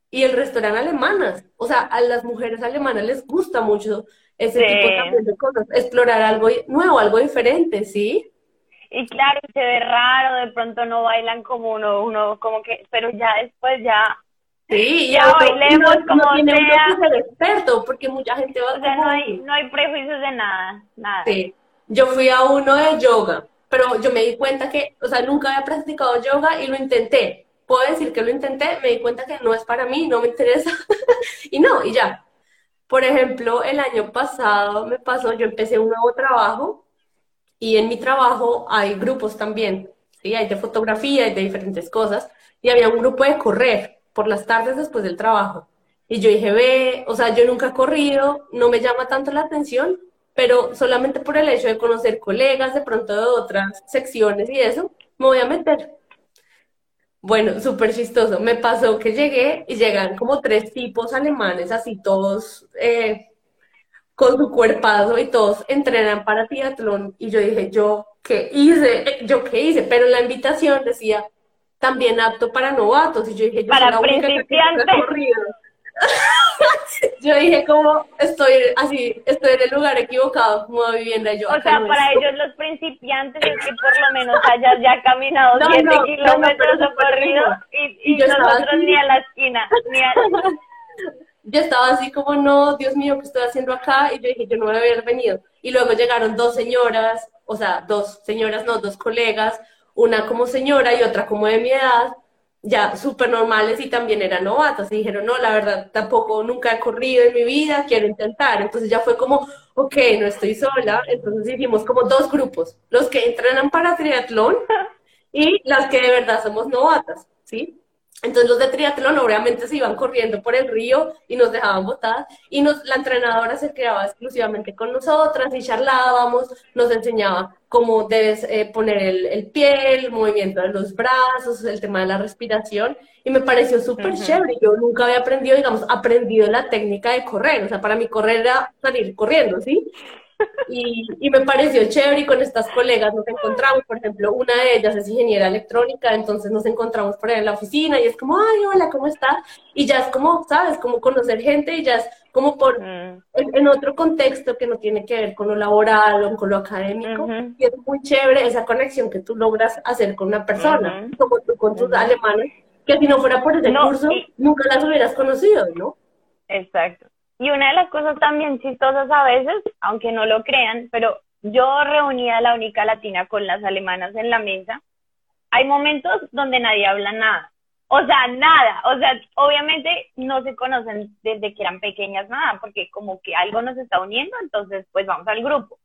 y el resto eran alemanas. O sea, a las mujeres alemanas les gusta mucho ese tipo también de cosas, explorar algo nuevo, algo diferente, ¿sí? Y claro, se ve raro, de pronto no bailan como uno, uno como que, pero ya después ya Sí, ya bailemos como tiene sea. experto, porque mucha gente va O sea, no hay, no hay prejuicios de nada, nada. Sí, yo fui a uno de yoga, pero yo me di cuenta que, o sea, nunca había practicado yoga y lo intenté, puedo decir que lo intenté, me di cuenta que no es para mí, no me interesa, y no, y ya. Por ejemplo, el año pasado me pasó, yo empecé un nuevo trabajo y en mi trabajo hay grupos también, ¿sí? Hay de fotografía y de diferentes cosas, y había un grupo de correr por las tardes después del trabajo. Y yo dije, ve, o sea, yo nunca he corrido, no me llama tanto la atención, pero solamente por el hecho de conocer colegas de pronto de otras secciones y eso, me voy a meter. Bueno, súper chistoso. Me pasó que llegué y llegan como tres tipos alemanes, así todos eh, con su cuerpazo y todos entrenan para triatlón. Y yo dije, ¿yo qué hice? ¿Yo qué hice? Pero la invitación decía, también apto para novatos. Y yo dije, yo para principiantes. yo dije como estoy así, estoy en el lugar equivocado como vivienda yo. O sea, para ellos los principiantes es que por lo menos hayas ya caminado 7 kilómetros corrido y, y, nosotros ni a la esquina, ni a... Yo estaba así como, no, Dios mío, ¿qué estoy haciendo acá? Y yo dije, yo no voy a haber venido. Y luego llegaron dos señoras, o sea, dos señoras, no, dos colegas, una como señora y otra como de mi edad, ya súper normales y también eran novatas. Y dijeron, no, la verdad, tampoco nunca he corrido en mi vida, quiero intentar. Entonces ya fue como, ok, no estoy sola. Entonces hicimos como dos grupos, los que entrenan para triatlón y las que de verdad somos novatas, ¿sí? Entonces los de triatlón obviamente se iban corriendo por el río y nos dejaban botadas y nos, la entrenadora se quedaba exclusivamente con nosotras y charlábamos, nos enseñaba cómo debes eh, poner el, el, pie, el movimiento de los brazos, el tema de la respiración y me pareció súper chévere. Yo nunca había aprendido, digamos, aprendido la técnica de correr, o sea, para mí correr era salir corriendo, ¿sí? Y, y, me pareció chévere y con estas colegas nos encontramos, por ejemplo, una de ellas es ingeniera electrónica, entonces nos encontramos por ahí en la oficina y es como, ay, hola, ¿cómo estás? Y ya es como, ¿sabes? Como conocer gente y ya es como por, mm. en, otro contexto que no tiene que ver con lo laboral o con lo académico. Y es muy chévere esa conexión que tú logras hacer con una persona, como tú con tus alemanes, que si no fuera por ese curso, nunca las hubieras conocido, ¿no? Exacto. Y una de las cosas también chistosas a veces, aunque no lo crean, pero yo reunía a la única latina con las alemanas en la mesa. Hay momentos donde nadie habla nada. O sea, nada. O sea, obviamente no se conocen desde que eran pequeñas nada, porque como que algo nos está uniendo, entonces pues vamos al grupo.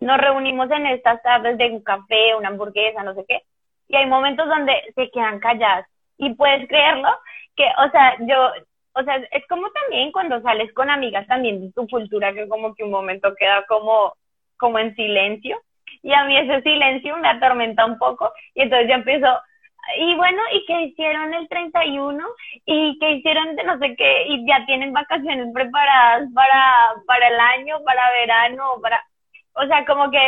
Nos reunimos en estas tardes de un café, una hamburguesa, no sé qué, y hay momentos donde se quedan calladas. Y puedes creerlo, que, o sea, yo, o sea, es como también cuando sales con amigas también de tu cultura, que como que un momento queda como, como en silencio. Y a mí ese silencio me atormenta un poco. Y entonces ya empiezo, y bueno, ¿y qué hicieron el 31? ¿Y qué hicieron de no sé qué? Y ya tienen vacaciones preparadas para, para el año, para verano, para... O sea, como que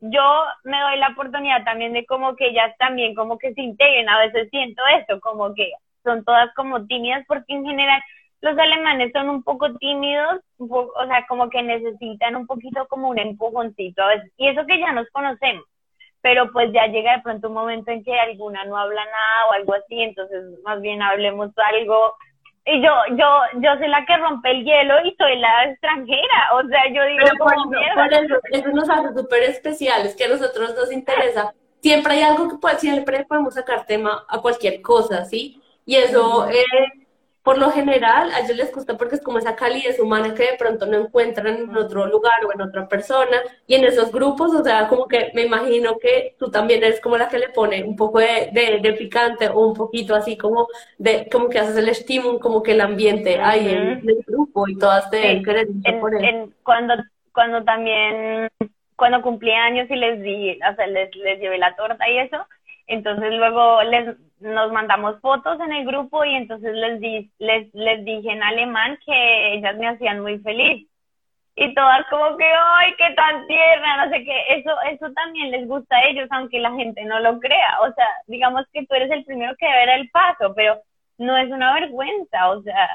yo me doy la oportunidad también de como que ellas también como que se integren. A veces siento eso, como que son todas como tímidas porque en general los alemanes son un poco tímidos, o sea, como que necesitan un poquito como un empujoncito a veces. Y eso que ya nos conocemos, pero pues ya llega de pronto un momento en que alguna no habla nada o algo así, entonces más bien hablemos algo. Y yo, yo, yo soy la que rompe el hielo y soy la extranjera, o sea, yo digo como eso, eso nos hace súper especiales, que a nosotros nos interesa. Siempre hay algo que puede, siempre podemos sacar tema a cualquier cosa, ¿sí? Y eso, eh, por lo general, a ellos les gusta porque es como esa calidez humana que de pronto no encuentran en otro lugar o en otra persona. Y en esos grupos, o sea, como que me imagino que tú también eres como la que le pone un poco de, de, picante o un poquito así como de como que haces el estímulo, como que el ambiente ahí en, el grupo y todas te sí. cuando, cuando también, cuando cumplí años y les di, o sea, les, les llevé la torta y eso, entonces luego les nos mandamos fotos en el grupo y entonces les, di, les, les dije en alemán que ellas me hacían muy feliz. Y todas como que, ¡ay, qué tan tierna! No sé qué. Eso, eso también les gusta a ellos, aunque la gente no lo crea. O sea, digamos que tú eres el primero que debe el paso, pero no es una vergüenza. O sea,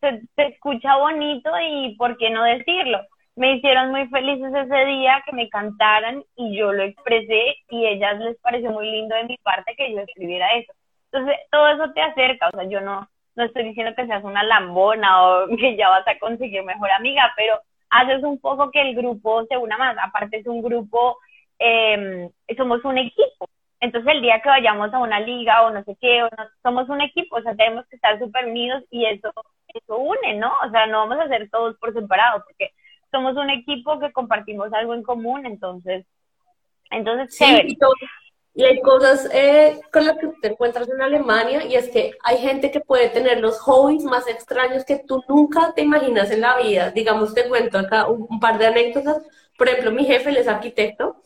se, se escucha bonito y ¿por qué no decirlo? Me hicieron muy felices ese día que me cantaran y yo lo expresé y ellas les pareció muy lindo de mi parte que yo escribiera eso. Entonces, todo eso te acerca, o sea, yo no, no estoy diciendo que seas una lambona o que ya vas a conseguir mejor amiga, pero haces un poco que el grupo se una más. Aparte es un grupo, eh, somos un equipo. Entonces el día que vayamos a una liga o no sé qué, o somos un equipo, o sea, tenemos que estar súper unidos y eso, eso une, ¿no? O sea, no vamos a hacer todos por separado, porque somos un equipo que compartimos algo en común, entonces, entonces, sí, y, hay cosas eh, con las que te encuentras en Alemania y es que hay gente que puede tener los hobbies más extraños que tú nunca te imaginas en la vida. Digamos, te cuento acá un, par de anécdotas. Por ejemplo, mi jefe, él es arquitecto,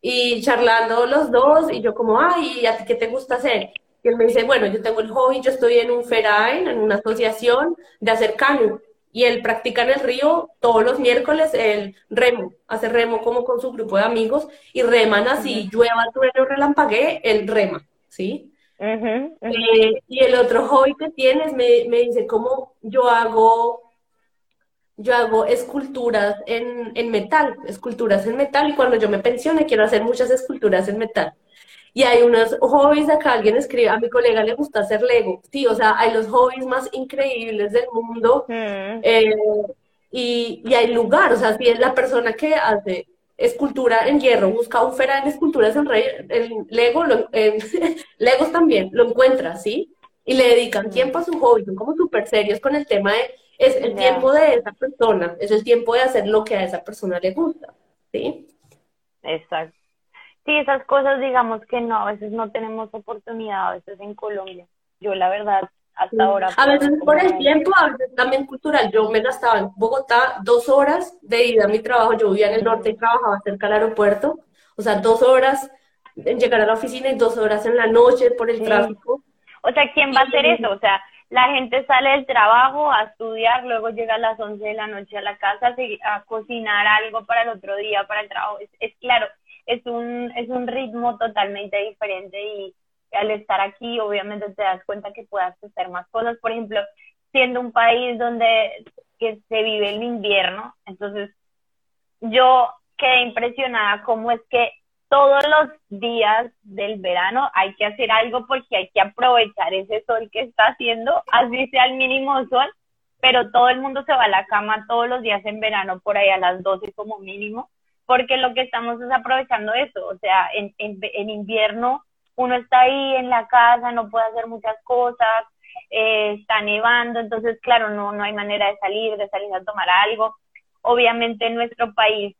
y charlando los dos, y yo como, ay, ¿y a ti qué te gusta hacer? Y él me dice, bueno, yo tengo el hobby, yo estoy en un Verein, en una asociación de hacer cano y él practica en el río todos los miércoles el remo, hace remo como con su grupo de amigos y reman así, llueva, trueno, relampaguee, él rema, ¿sí? Eh, y el otro hobby que tienes me, me dice cómo yo hago yo hago esculturas en, en, metal, esculturas en metal, y cuando yo me pensione quiero hacer muchas esculturas en metal. Y hay unos hobbies acá, alguien escribe, a mi colega le gusta hacer Lego. Sí, o sea, hay los hobbies más increíbles del mundo. Mm. Eh, y, y, hay lugar, o sea, si es la persona que hace escultura en hierro, busca un Ferrari en esculturas en, en Lego, en Legos también, lo encuentra, ¿sí? Y le dedican tiempo a su hobby, son como súper serios con el tema de, es el tiempo de esa persona, es el tiempo de hacer lo que a esa persona le gusta, ¿sí? Exacto. Sí, esas cosas, digamos que no, a veces no tenemos oportunidad, a veces en Colombia. Yo, la verdad, hasta ahora. A veces por el tiempo, a veces también cultural. Yo me gastaba en Bogotá dos horas de ida a mi trabajo. Yo vivía en el norte y trabajaba cerca del aeropuerto. O sea, dos horas en llegar a la oficina y dos horas en la noche por el tráfico. O sea, ¿quién va a hacer eso? O sea, la gente sale del trabajo a estudiar, luego llega a las 11 de la noche a la casa a, cocinar algo para el otro día, para el trabajo. Es, es claro, es un, es un ritmo totalmente diferente y al estar aquí obviamente te das cuenta que puedas hacer más cosas. Por ejemplo, siendo un país donde se vive el invierno, entonces yo quedé impresionada cómo es que todos los días del verano hay que hacer algo porque hay que aprovechar ese sol que está haciendo, así sea el mínimo sol, pero todo el mundo se va a la cama todos los días en verano por ahí a las 12 como mínimo, porque lo que estamos es aprovechando eso, o sea, en, en, en invierno uno está ahí en la casa, no puede hacer muchas cosas, eh, está nevando, entonces claro, no, no hay manera de salir, de salir a tomar algo. Obviamente nuestro país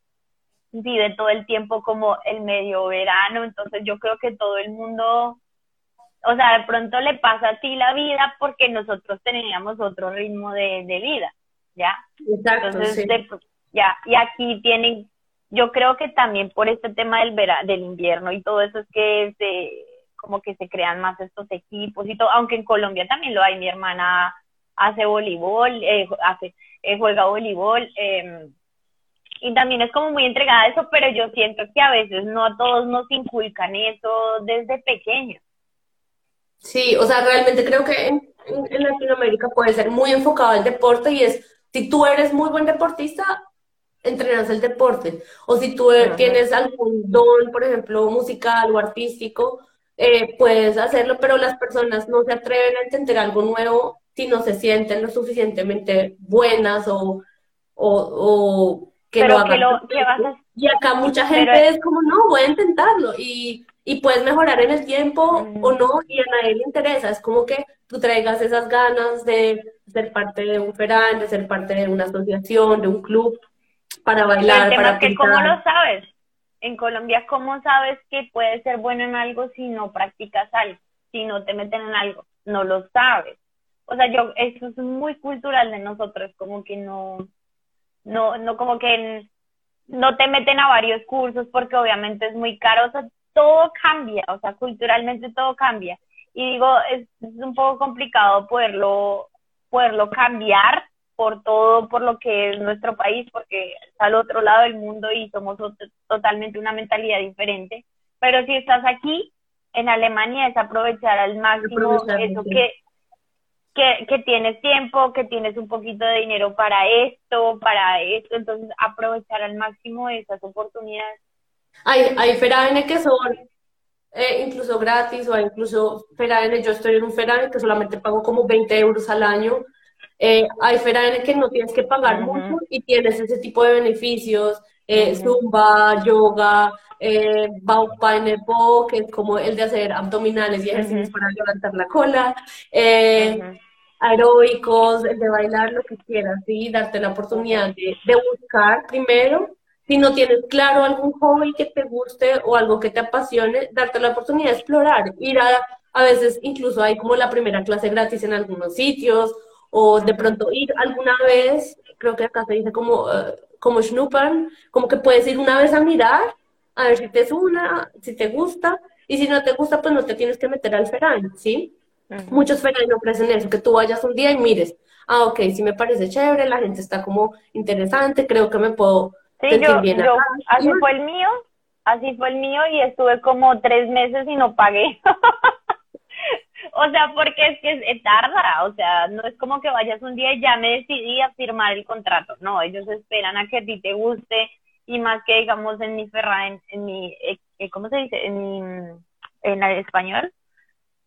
vive todo el tiempo como el medio verano, entonces yo creo que todo el mundo, o sea, de pronto le pasa a ti la vida porque nosotros teníamos otro ritmo de, vida, ¿ya? Exacto, entonces, ya, y aquí tienen, yo creo que también por este tema del verano, del invierno y todo eso es que se, como que se crean más estos equipos y todo, aunque en Colombia también lo hay, mi hermana hace voleibol, eh, hace, eh, juega voleibol, eh, y también es como muy entregada a eso, pero yo siento que a veces no a todos nos inculcan eso desde pequeños. Sí, o sea, realmente creo que en, en, Latinoamérica puede ser muy enfocado al deporte y es, si tú eres muy buen deportista, entrenas el deporte. O si tú tienes algún don, por ejemplo, musical o artístico, eh, puedes hacerlo, pero las personas no se atreven a entender algo nuevo si no se sienten lo suficientemente buenas o, o, que lo hagan. Y acá mucha gente es como, no, voy a intentarlo. Y, y puedes mejorar en el tiempo mm. o no, y a nadie le interesa. Es como que tú traigas esas ganas de ser parte de un FERAN, de ser parte de una asociación, de un club, para bailar, para que ¿Cómo lo sabes? En Colombia, ¿cómo sabes que puedes ser bueno en algo si no practicas algo? Si no te meten en algo, no lo sabes. O sea, yo, eso es muy cultural de nosotros, como que no, no, no como que no te meten a varios cursos porque obviamente es muy caro, o sea, todo cambia, o sea, culturalmente todo cambia. Y digo, es, es un poco complicado poderlo, poderlo cambiar por todo, por lo que es nuestro país, porque está al otro lado del mundo y somos totalmente una mentalidad diferente. Pero si estás aquí, en Alemania, es aprovechar al máximo eso que, que, que, tienes tiempo, que tienes un poquito de dinero para esto, para esto, entonces aprovechar al máximo esas oportunidades. Hay, hay que son eh, incluso gratis o incluso Ferane, yo estoy en un Ferane que solamente pago como 20 euros al año eh, hay FERAN que no tienes que pagar mucho y tienes ese tipo de beneficios, eh, Zumba, yoga, eh, que es como el de hacer abdominales y ejercicios para levantar la cola, eh, aeróbicos, el de bailar, lo que quieras, ¿sí? Darte la oportunidad de, de buscar primero. Si no tienes claro algún hobby que te guste o algo que te apasione, darte la oportunidad de explorar, ir a, a veces incluso hay como la primera clase gratis en algunos sitios o de pronto ir alguna vez, creo que acá se dice como, uh, como schnuppern, como que puedes ir una vez a mirar, a ver si te una, si te gusta, y si no te gusta, pues no te tienes que meter al Ferrari, ¿sí? Muchos Ferrari ofrecen eso, que tú vayas un día y mires, ah, ok, sí me parece chévere, la gente está como interesante, creo que me puedo sí, sentir bien yo, Así fue el mío, así fue el mío y estuve como tres meses y no pagué. O sea, porque es que tarda, o sea, no es como que vayas un día y ya me decidí a firmar el contrato, no, ellos esperan a que a ti te guste y más que digamos en mi ferra, en, mi, eh, eh, ¿cómo se dice? En mi, en el español,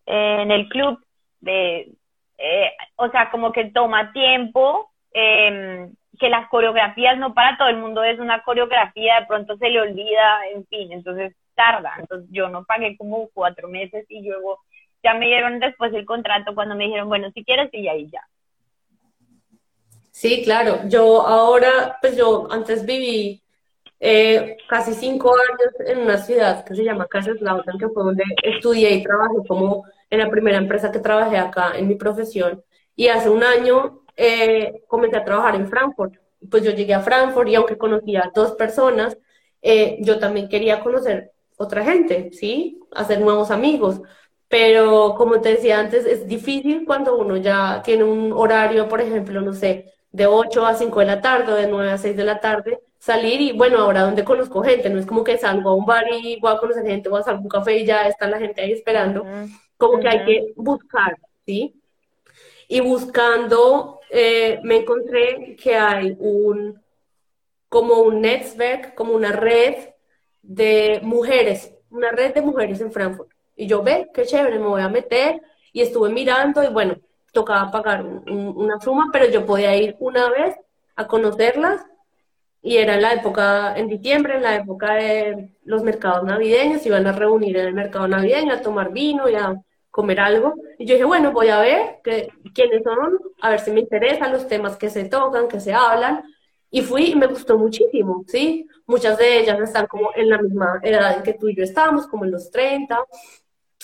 en el club de, eh, o sea, como que toma tiempo, em, que las coreografías no para todo el mundo es una coreografía, de pronto se le olvida, en fin, entonces tarda. Entonces yo no pagué como cuatro meses y luego ya me dieron después el contrato cuando me dijeron, bueno, si quieres y ahí ya. Sí, claro. Yo ahora, pues yo antes viví eh, casi cinco años en una ciudad que se llama Kaiserslautern, que fue donde estudié y trabajé como en la primera empresa que trabajé acá en mi profesión. Y hace un año eh, comencé a trabajar en Frankfurt. Pues yo llegué a Frankfurt y aunque conocía a dos personas, eh, yo también quería conocer otra gente, ¿sí? Hacer nuevos amigos. Pero como te decía antes, es difícil cuando uno ya tiene un horario, por ejemplo, no sé, de 8 a 5 de la tarde o de 9 a 6 de la tarde, salir y bueno, ahora donde conozco gente, no es como que salgo a un bar y voy a conocer gente, voy a salir a un café y ya está la gente ahí esperando, como que hay que buscar, ¿sí? Y buscando, eh, me encontré que hay un, como un network, como una red de mujeres, una red de mujeres en Frankfurt. Y yo, ve, qué chévere, me voy a meter. Y estuve mirando y bueno, tocaba pagar una suma, pero yo podía ir una vez a conocerlas. Y era en la época, en diciembre, en la época de los mercados navideños, iban a reunir en el mercado navideño a tomar vino y a comer algo. Y yo dije, bueno, voy a ver que, quiénes son, a ver si me interesan los temas que se tocan, que se hablan. Y fui y me gustó muchísimo, ¿sí? Muchas de ellas están como en la misma edad en que tú y yo estábamos, como en los 30,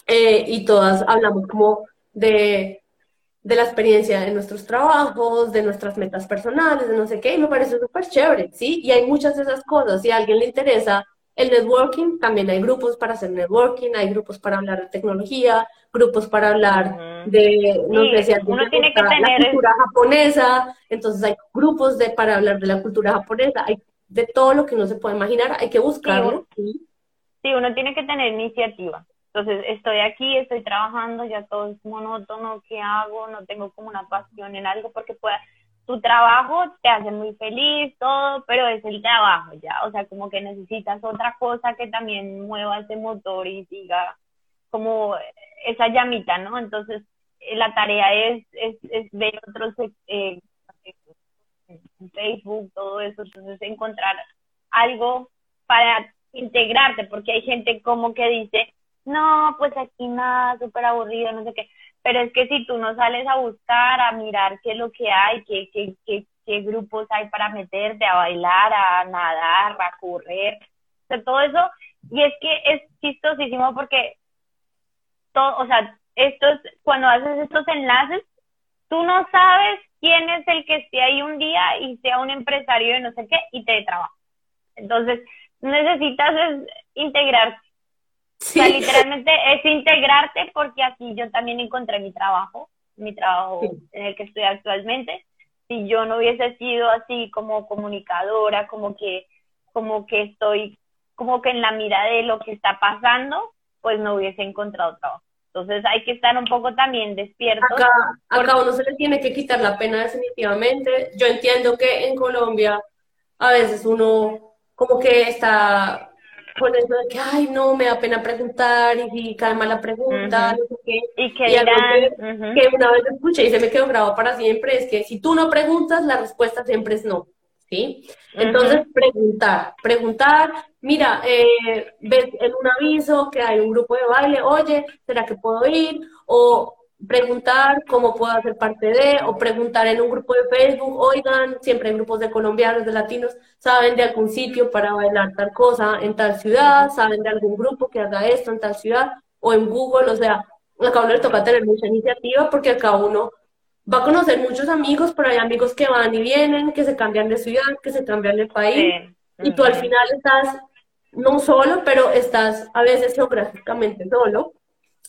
eh, y todas hablamos como de, de la experiencia de nuestros trabajos, de nuestras metas personales, de no sé qué, y me parece súper chévere, ¿sí? Y hay muchas de esas cosas. Si a alguien le interesa el networking, también hay grupos para hacer networking, hay grupos para hablar de tecnología, grupos para hablar de, no sé si uno tiene que tener la cultura japonesa, entonces hay grupos de, para hablar de la cultura japonesa, hay de todo lo que uno se puede imaginar, hay que buscarlo. Sí, sí, uno tiene que tener iniciativa. Entonces, estoy aquí, estoy trabajando, ya todo es monótono, ¿qué hago? No tengo como una pasión en algo porque pueda, tu trabajo te hace muy feliz, todo, pero es el trabajo ya, o sea, como que necesitas otra cosa que también mueva ese motor y siga como esa llamita, ¿no? Entonces, eh, la tarea es, es, es ver otros, eh, Facebook, todo eso, entonces encontrar algo para integrarte, porque hay gente como que dice, no, pues aquí nada, súper aburrido, no sé qué, pero es que si tú no sales a buscar, a mirar qué es lo que hay, qué, qué, qué, qué grupos hay para meterte, a bailar, a nadar, a correr, o sea, todo eso, y es que es chistosísimo porque todo, o sea, estos, cuando haces estos enlaces, tú no sabes quién es el que esté ahí un día y sea un empresario de no sé qué y te dé trabajo. Entonces, necesitas es O sea, literalmente es integrarte porque aquí yo también encontré mi trabajo, mi trabajo en el que estoy actualmente. Si yo no hubiese sido así como comunicadora, como que, como que estoy como que en la mira de lo que está pasando, pues no hubiese encontrado trabajo. Entonces hay que estar un poco también despiertos. Acá, acá uno se le tiene que quitar la pena definitivamente. Yo entiendo que en Colombia a veces uno como que está con eso de que, ay, no, me da pena preguntar y, cae mal la pregunta, no sé qué. Y que, que, que, una vez escuché y se me quedó grabado para siempre, es que si tú no preguntas, la respuesta siempre es no. ¿sí? Entonces, preguntar, preguntar, mira, eh, ves en un aviso que hay un grupo de baile, oye, ¿será que puedo ir? O preguntar cómo puedo hacer parte de, o preguntar en un grupo de Facebook, oigan, siempre hay grupos de colombianos, de latinos, ¿saben de algún sitio para bailar tal cosa en tal ciudad? ¿Saben de algún grupo que haga esto en tal ciudad? O en Google, o sea, acá uno le toca tener mucha iniciativa porque acá uno va a conocer muchos amigos, pero hay amigos que van y vienen, que se cambian de ciudad, que se cambian de país, y tú al final estás no solo, pero estás a veces geográficamente solo,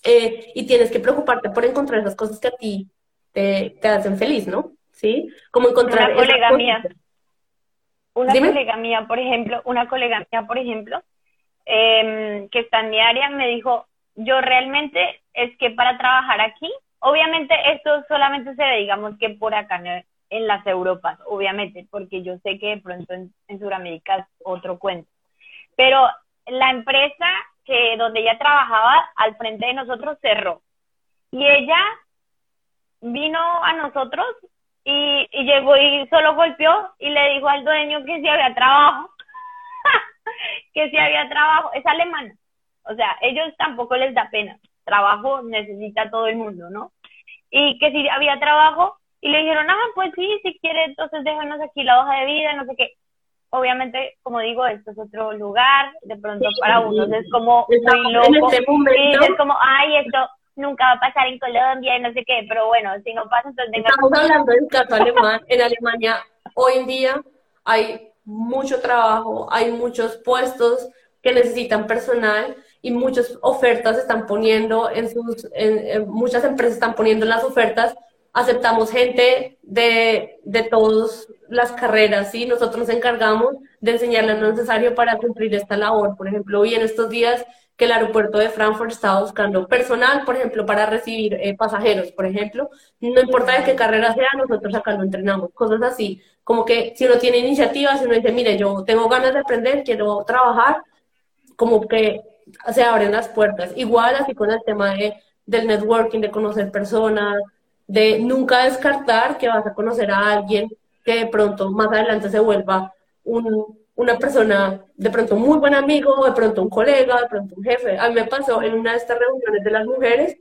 eh, y tienes que preocuparte por encontrar esas cosas que a ti te, te hacen feliz, ¿no? ¿Sí? Como encontrar... Una colega mía, una colega mía, por ejemplo, una colega mía, por ejemplo, em, que está en mi área, me dijo, yo realmente es que para trabajar aquí Obviamente esto solamente se ve, digamos que por acá en las Europas, obviamente, porque yo sé que de pronto en, Sudamérica es otro cuento. Pero la empresa que donde ella trabajaba al frente de nosotros cerró. Y ella vino a nosotros y, llegó y solo golpeó y le dijo al dueño que si había trabajo, que si había trabajo, es alemana, o sea, ellos tampoco les da pena, trabajo necesita todo el mundo, ¿no? Y que si había trabajo y le dijeron, ah, pues sí, si quiere, entonces déjanos aquí la hoja de vida, no sé qué. Obviamente, como digo, esto es otro lugar, de pronto para unos es como muy loco, este es como, ay, esto nunca va a pasar en Colombia y no sé qué, pero bueno, si no pasa, entonces Estamos hablando del caso alemán. En Alemania, hoy en día, hay mucho trabajo, hay muchos puestos que necesitan personal y muchas ofertas están poniendo en sus, muchas empresas están poniendo en las ofertas, aceptamos gente de, de todas las carreras, ¿sí? Nosotros nos encargamos de enseñarle lo necesario para cumplir esta labor. Por ejemplo, hoy en estos días que el aeropuerto de Frankfurt está buscando personal, por ejemplo, para recibir eh, pasajeros, por ejemplo. No importa de qué carrera sea, nosotros acá lo entrenamos. Cosas así, como que si uno tiene iniciativa, si uno dice, mire, yo tengo ganas de aprender, quiero trabajar, como que se abren las puertas. Igual así con el tema de, del networking, de conocer personas, de nunca descartar que vas a conocer a alguien que de pronto más adelante se vuelva un, una persona, de pronto muy buen amigo, de pronto un colega, de pronto un jefe. A mí me pasó en una de estas reuniones de las mujeres,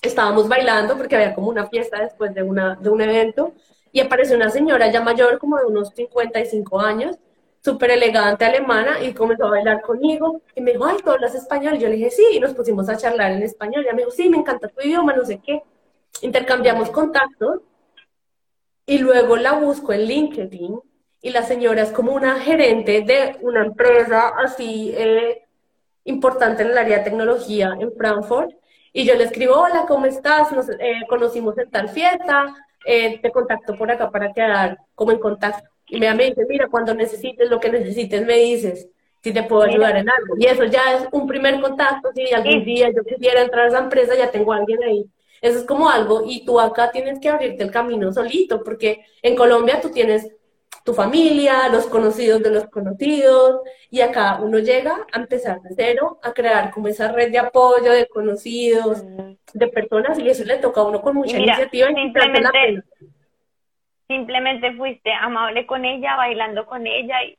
estábamos bailando porque había como una fiesta después de, una, de un evento y apareció una señora ya mayor, como de unos 55 años, súper elegante alemana y comenzó a bailar conmigo y me dijo, ay, ¿tú hablas español? yo le dije, sí, y nos pusimos a charlar en español. Y ella me dijo, sí, me encanta tu idioma, no sé qué. Intercambiamos contactos y luego la busco en LinkedIn y la señora es como una gerente de una empresa así eh, importante en el área de tecnología en Frankfurt. Y yo le escribo, hola, ¿cómo estás? Nos eh, conocimos en tal fiesta, eh, te contacto por acá para quedar como en contacto. Y me dice, mira, cuando necesites lo que necesites, me dices si te puedo ayudar en algo. Y eso ya es un primer contacto. Si algún día yo quisiera entrar a esa empresa, ya tengo a alguien ahí. Eso es como algo, y tú acá tienes que abrirte el camino solito, porque en Colombia tú tienes tu familia, los conocidos de los conocidos, y acá uno llega a empezar de cero, a crear como esa red de apoyo, de conocidos, de personas, y eso le toca a uno con mucha iniciativa. Simplemente, simplemente fuiste amable con ella, bailando con ella, y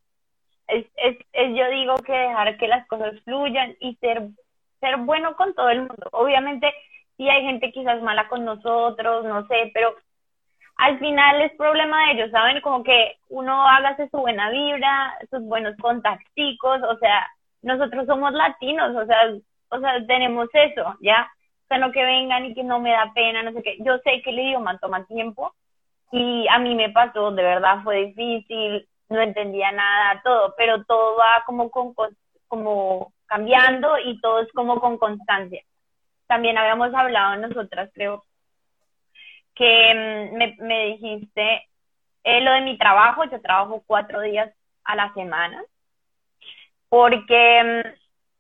es, es, es, yo digo que dejar que las cosas fluyan y ser, ser bueno con todo el mundo. Obviamente, si hay gente quizás mala con nosotros, no sé, pero al final es problema de ellos, ¿saben? Como que uno hágase su buena vibra, sus buenos contacticos, o sea, nosotros somos latinos, o sea, o sea, tenemos eso, ¿ya? O sea, no que vengan y que no me da pena, no sé qué. Yo sé que el idioma toma tiempo y a mí me pasó, de verdad fue difícil, no entendía nada, todo, pero todo va como con, como cambiando y todo es como con constancia. También habíamos hablado nosotras, creo, que mm, me, me dijiste eh, lo de mi trabajo, yo trabajo cuatro días a la semana, porque, mm,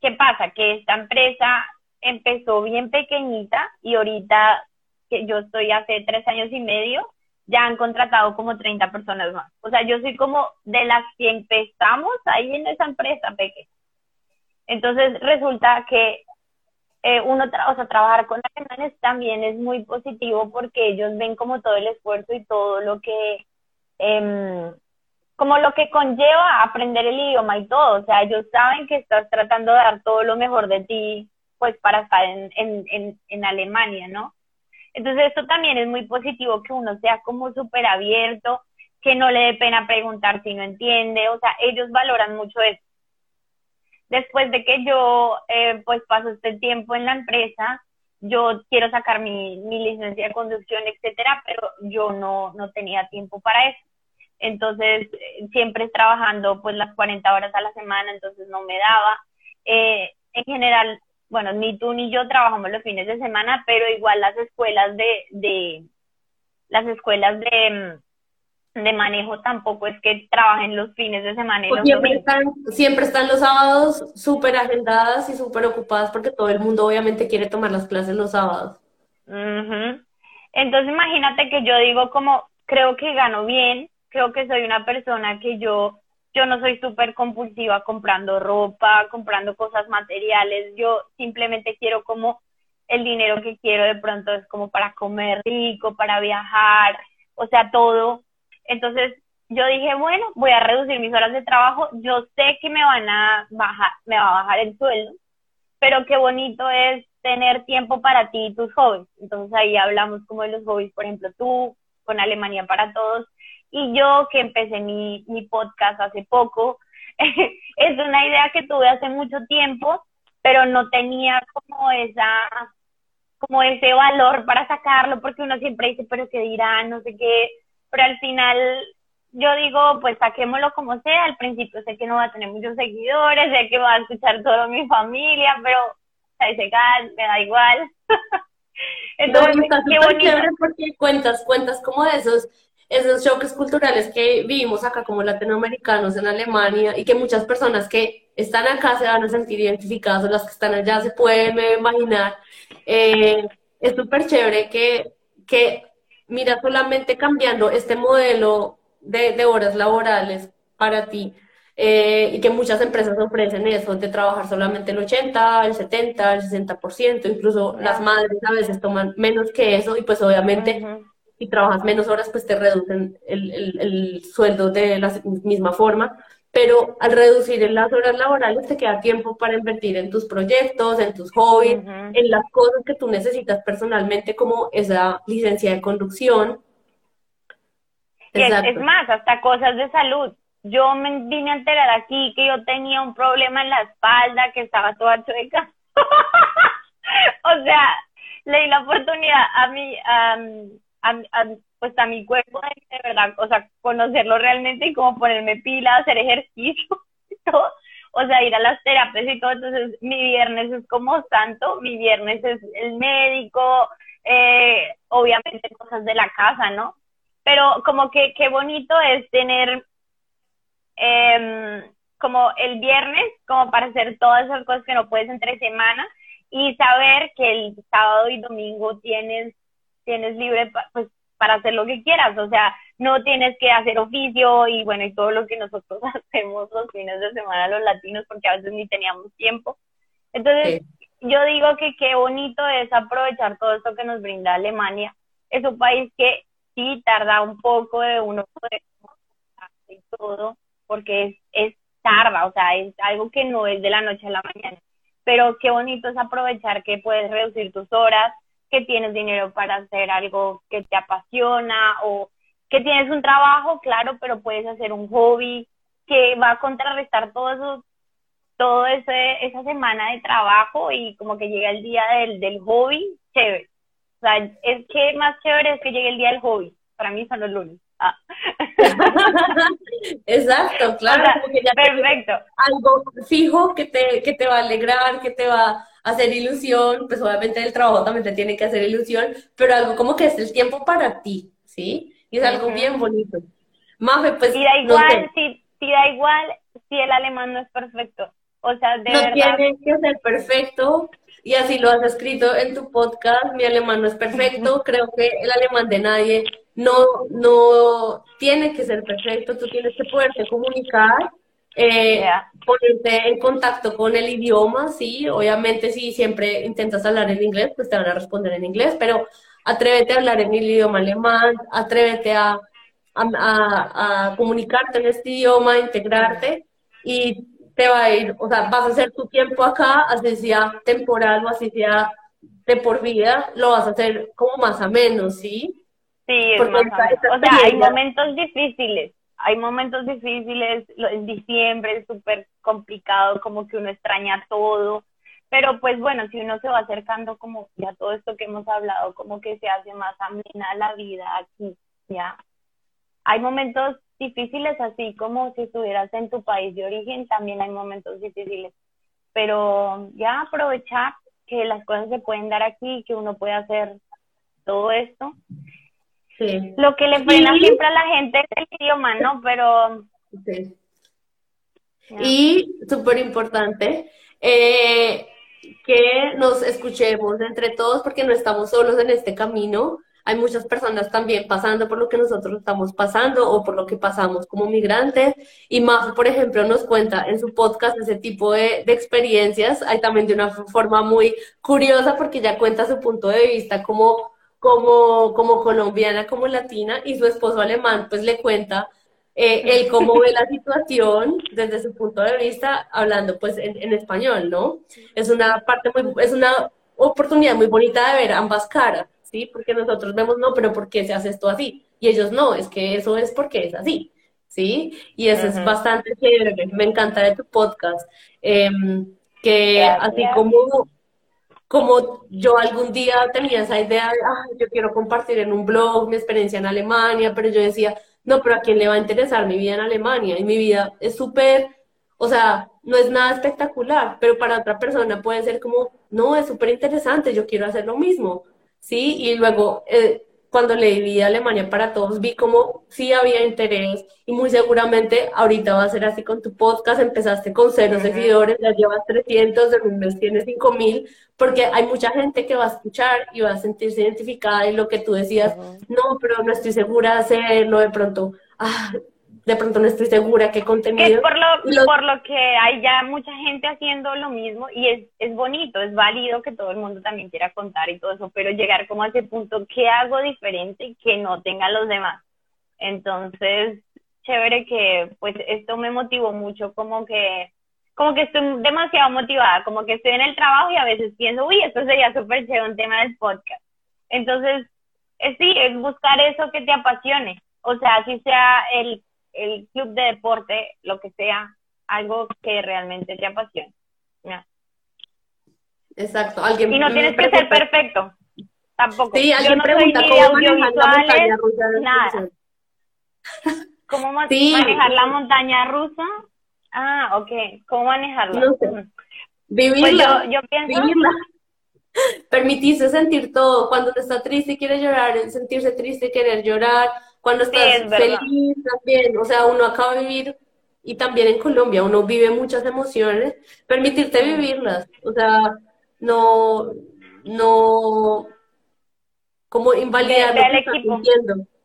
¿qué pasa? Que esta empresa empezó bien pequeñita y ahorita que yo estoy hace tres años y medio, ya han contratado como 30 personas más. O sea, yo soy como de las que empezamos ahí en esa empresa pequeña. Entonces resulta que eh, uno, o sea, trabajar con alemanes también es muy positivo porque ellos ven como todo el esfuerzo y todo lo que, eh, como lo que conlleva aprender el idioma y todo, o sea, ellos saben que estás tratando de dar todo lo mejor de ti, pues, para estar en, en, en, en Alemania, ¿no? Entonces, esto también es muy positivo que uno sea como súper abierto, que no le dé pena preguntar si no entiende, o sea, ellos valoran mucho eso después de que yo eh, pues paso este tiempo en la empresa, yo quiero sacar mi, mi licencia de conducción, etcétera, pero yo no, no tenía tiempo para eso. Entonces, eh, siempre trabajando pues las 40 horas a la semana, entonces no me daba. Eh, en general, bueno, ni tú ni yo trabajamos los fines de semana, pero igual las escuelas de, de las escuelas de, de manejo tampoco es que trabajen los fines de semana. Pues siempre, están, siempre están los sábados súper agendadas y súper ocupadas porque todo el mundo obviamente quiere tomar las clases los sábados. Entonces imagínate que yo digo como, creo que gano bien, creo que soy una persona que yo, yo no soy súper compulsiva comprando ropa, comprando cosas materiales, yo simplemente quiero como el dinero que quiero de pronto es como para comer rico, para viajar, o sea, todo. Entonces, yo dije, bueno, voy a reducir mis horas de trabajo, yo sé que me van a bajar, me va a bajar el sueldo, pero qué bonito es tener tiempo para ti y tus hobbies. Entonces ahí hablamos como de los hobbies, por ejemplo, tú con Alemania para Todos y yo que empecé mi, mi podcast hace poco. es una idea que tuve hace mucho tiempo, pero no tenía como esa como ese valor para sacarlo porque uno siempre dice, pero qué dirán, no sé qué, pero al final yo digo, pues saquémoslo como sea, al principio sé que no va a tener muchos seguidores, sé que va a escuchar toda mi familia, pero a ese gas me da igual. Entonces, qué bonito. porque cuentas, cuentas como de esos, esos choques culturales que vivimos acá como latinoamericanos en Alemania y que muchas personas que están acá se van a sentir identificadas o las que están allá se pueden imaginar. Eh, es súper chévere que, que, mira, solamente cambiando este modelo de, horas laborales para ti eh, y que muchas empresas ofrecen eso, de trabajar solamente el 80, el 70, el 60%, incluso las madres a veces toman menos que eso y pues obviamente si trabajas menos horas pues te reducen el, el, el sueldo de la misma forma pero al reducir las horas laborales te queda tiempo para invertir en tus proyectos, en tus hobbies, en las cosas que tú necesitas personalmente, como esa licencia de conducción, es, más, hasta cosas de salud. Yo me vine a enterar aquí que yo tenía un problema en la espalda, que estaba toda chueca. o sea, le di la oportunidad a mi, a, pues a mi cuerpo de, verdad, o sea, conocerlo realmente y como ponerme pila, hacer ejercicio todo. O sea, ir a las terapias y todo. Entonces, mi viernes es como santo, mi viernes es el médico, eh, obviamente cosas de la casa, ¿no? pero como que qué bonito es tener em, como el viernes, como para hacer todas esas cosas que no puedes entre semana y saber que el sábado y domingo tienes, tienes libre pues, para hacer lo que quieras, o sea, no tienes que hacer oficio y bueno, y todo lo que nosotros hacemos los fines de semana los latinos porque a veces ni teníamos tiempo. Entonces, yo digo que qué bonito es aprovechar todo esto que nos brinda Alemania. Es un país que sí tarda un poco de uno poder y todo, porque es, es tarda, o sea, es algo que no es de la noche a la mañana. Pero qué bonito es aprovechar que puedes reducir tus horas, que tienes dinero para hacer algo que te apasiona o que tienes un trabajo, claro, pero puedes hacer un hobby que va a contrarrestar todo eso, todo ese, esa semana de trabajo y como que llega el día del, del hobby, chévere. O sea, es que más chévere es que llegue el día del hobby. Para mí son los lunes. Ah. Exacto, claro. perfecto. Algo fijo que te, que te va a alegrar, que te va a hacer ilusión, pues obviamente el trabajo también te tiene que hacer ilusión, pero algo como que es el tiempo para ti, ¿sí? Y es algo bien bonito. Mafe, pues... Y da igual, si, si da igual si el alemán no es perfecto. O sea, de no verdad... tiene que ser perfecto, y así lo has escrito en tu podcast, mi alemán no es perfecto, creo que el alemán de nadie no, no tiene que ser perfecto, tú tienes que poderte comunicar, eh, ponerte en contacto con el idioma, sí, obviamente si siempre intentas hablar en inglés, pues te van a responder en inglés, pero atrévete a hablar en el idioma alemán, atrévete a, a, a comunicarte en este idioma, integrarte y te va a ir, o sea, vas a hacer tu tiempo acá, así sea temporal o así sea de por vida, lo vas a hacer como más a menos, ¿sí? Sí, es más o sea, hay momentos difíciles, hay momentos difíciles, en diciembre es súper complicado, como que uno extraña todo, pero pues bueno, si uno se va acercando como ya todo esto que hemos hablado, como que se hace más amena la vida aquí, ya. Hay momentos difíciles, así como si estuvieras en tu país de origen, también hay momentos difíciles. Pero ya aprovechar que las cosas se pueden dar aquí, que uno puede hacer todo esto. Sí. Lo que le frena siempre a la gente es el idioma, ¿no? Pero... Y, súper importante, eh, que nos escuchemos entre todos porque no estamos solos en este camino hay muchas personas también pasando por lo que nosotros estamos pasando o por lo que pasamos como migrantes. Y Majo, por ejemplo, nos cuenta en su podcast ese tipo de, experiencias. Hay también de una forma muy curiosa porque ya cuenta su punto de vista como como, como colombiana, como latina, y su esposo alemán pues le cuenta eh, él cómo ve la situación desde su punto de vista, hablando pues en, en, español, ¿no? Es una parte muy, es una oportunidad muy bonita de ver ambas caras, ¿sí? Porque nosotros vemos, no, pero ¿por qué se hace esto así? Y ellos no, es que eso es porque es así, ¿sí? Y eso es bastante chévere, me encanta de tu podcast, em, que así como como yo algún día tenía esa idea de, ah, yo quiero compartir en un blog mi experiencia en Alemania, pero yo decía, no, pero ¿a quién le va a interesar mi vida en Alemania? Y mi vida es súper, o sea, no es nada espectacular, pero para otra persona puede ser como, no, es súper interesante, yo quiero hacer lo mismo, ¿sí? Y luego, eh, cuando leí Vida Alemania para Todos, vi como sí había interés y muy seguramente ahorita va a ser así con tu podcast, empezaste con cero seguidores, ya llevas 300, en un mes tienes 5000, porque hay mucha gente que va a escuchar y va a sentirse identificada y lo que tú decías, no, pero no estoy segura de hacerlo, de pronto, ah, de pronto no estoy segura qué contenido. Es por lo, por lo que hay ya mucha gente haciendo lo mismo y es, es bonito, es válido que todo el mundo también quiera contar y todo eso, pero llegar como a ese punto, ¿qué hago diferente que no tengan los demás? Entonces, chévere que pues esto me motivó mucho como que como que estoy demasiado motivada, como que estoy en el trabajo y a veces pienso, uy, esto sería súper chévere un tema del podcast. Entonces, sí, es buscar eso que te apasione. O sea, si sea el el club de deporte, lo que sea, algo que realmente te apasione. Exacto. ¿Alguien y no tienes que ser perfecto. Tampoco. Sí, alguien pregunta cómo manejar la montaña rusa. Nada. ¿Cómo manejar la montaña rusa? Ah, ok. ¿Cómo manejarla? No sé. Vivirla. Pues yo, pienso... Vivirla. Permitirse sentir todo. Cuando uno está triste y quiere llorar, sentirse triste y querer llorar cuando estás feliz también, o sea, uno acaba de vivir, y también en Colombia, uno vive muchas emociones, permitirte vivirlas, o sea, no, no, como invalidar ve, ve equipo.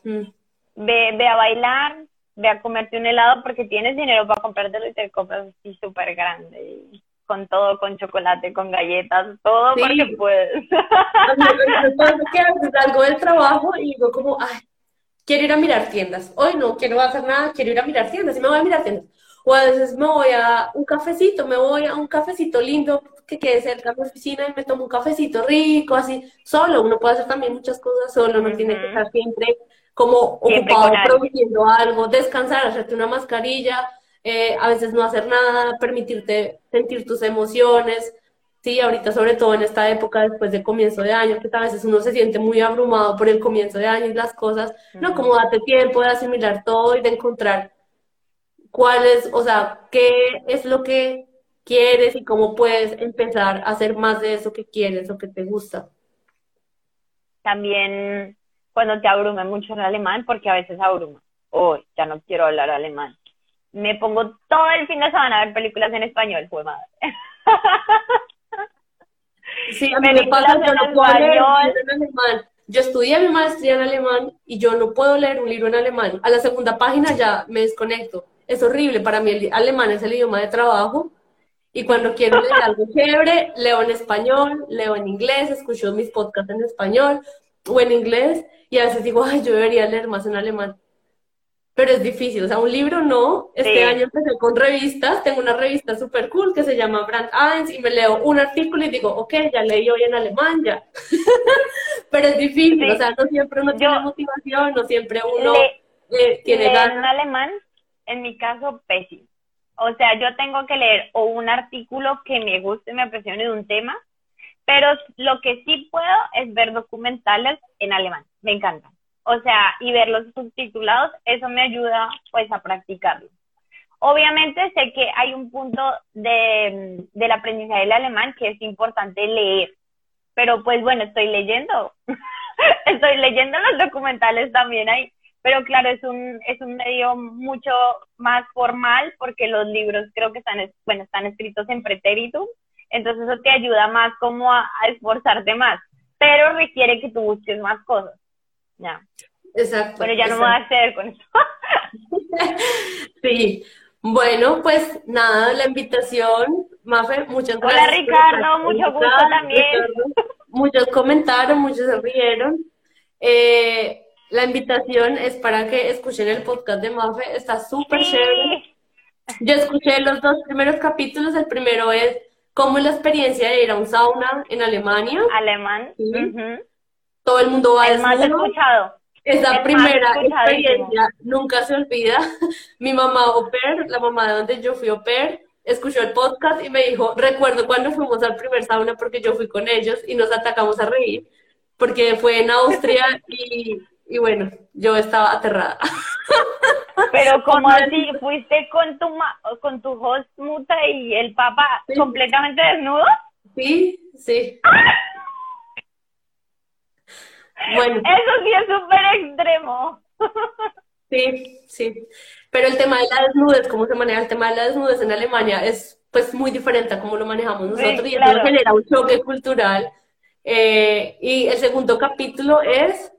Mm. Ve, ve a bailar, ve a comerte un helado porque tienes dinero para comprártelo y te compras así súper grande. con todo, con chocolate, con galletas, todo porque puedes. que algo del trabajo y digo como, ay, quiero ir a mirar tiendas. Hoy no quiero hacer nada, quiero ir a mirar tiendas y me voy a mirar tiendas. O a veces me voy a un cafecito, me voy a un cafecito lindo que quede cerca de mi oficina y me tomo un cafecito rico, así, solo. Uno puede hacer también muchas cosas solo, no tiene que estar siempre como ocupado produciendo algo, descansar, hacerte una mascarilla, eh, a veces no hacer nada, permitirte sentir tus emociones, Sí, ahorita sobre todo en esta época después de comienzo de año, que a veces uno se siente muy abrumado por el comienzo de año y las cosas, no, como date tiempo de asimilar todo y de encontrar cuál es, o sea, qué es lo que quieres y cómo puedes empezar a hacer más de eso que quieres o que te gusta. También cuando te abrume mucho el alemán, porque a veces abruma, hoy ya no quiero hablar alemán. Me pongo todo el fin de semana a ver películas en español, fue madre. Sí, a mí me pasa, yo no puedo leer en alemán. Yo estudié mi maestría en alemán y yo no puedo leer un libro en alemán. A la segunda página ya me desconecto. Es horrible. Para mí el alemán es el idioma de trabajo. Y cuando quiero leer algo chévere, leo en español, leo en inglés, escucho mis podcasts en español o en inglés. Y a veces digo, ay, yo debería leer más en alemán pero es difícil. O sea, un libro no. Este año empecé con revistas. Tengo una revista súper cool que se llama Brand Eins y me leo un artículo y digo, ok, ya leí hoy en alemán, ya. pero es difícil. O sea, no siempre uno tiene motivación, no siempre uno eh, tiene ganas. En alemán, en mi caso, pésimo. O sea, yo tengo que leer o un artículo que me guste, me apasione de un tema, pero lo que sí puedo es ver documentales en alemán. Me encantan o sea, y verlos subtitulados, eso me ayuda pues a practicarlo. Obviamente sé que hay un punto de, del aprendizaje del alemán que es importante leer, pero pues bueno, estoy leyendo, estoy leyendo los documentales también ahí, pero claro, es un, es un medio mucho más formal porque los libros creo que están, bueno, están escritos en pretérito, entonces eso te ayuda más como a esforzarte más, pero requiere que tú busques más cosas. Ya. Exacto. Pero ya no me voy a hacer con eso. sí. Bueno, pues nada, la invitación, Mafe, muchas gracias. Hola Ricardo, mucho gusto también. muchos comentaron, muchos se rieron. Eh, la invitación es para que escuchen el podcast de Mafe, está súper chévere. Yo escuché los dos primeros capítulos, el primero es cómo es la experiencia de ir a un sauna en Alemania. Alemán. Todo el mundo va el más escuchado. Esa primera experiencia nunca se olvida. Mi mamá au pair, la mamá de donde yo fui au pair, escuchó el podcast y me dijo, recuerdo cuando fuimos al primer sauna porque yo fui con ellos y nos atacamos a reír, porque fue en Austria y, y bueno, yo estaba aterrada. Pero como así, fuiste con tu con tu host muta y el papá completamente desnudo? Sí, sí. Bueno. Eso sí es súper extremo. Sí, sí. Pero el tema de la desnudez, cómo se maneja el tema de la desnudez en Alemania es pues muy diferente a cómo lo manejamos nosotros y eso genera un choque cultural. Eh, y el segundo capítulo es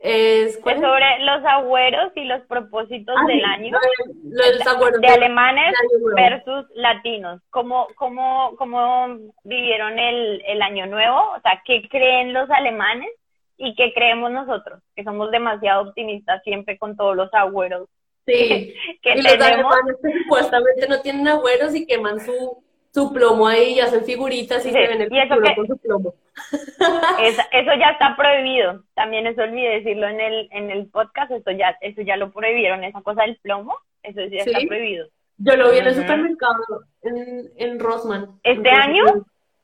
es, sobre los agüeros y los propósitos ah, del año de, alemanes versus latinos. ¿Cómo, cómo, cómo vivieron el, el año nuevo? O sea, ¿qué creen los alemanes y qué creemos nosotros? Que somos demasiado optimistas siempre con todos los agüeros. Sí, que y los alemanes supuestamente no tienen agüeros y queman su, su plomo ahí y hacen figuritas y se ven el futuro con su plomo. eso ya está prohibido. También eso olvidé decirlo en el, en el podcast, eso ya, eso ya lo prohibieron, esa cosa del plomo, eso ya está prohibido. Yo lo vi en el supermercado, en, en Rosman. ¿Este año?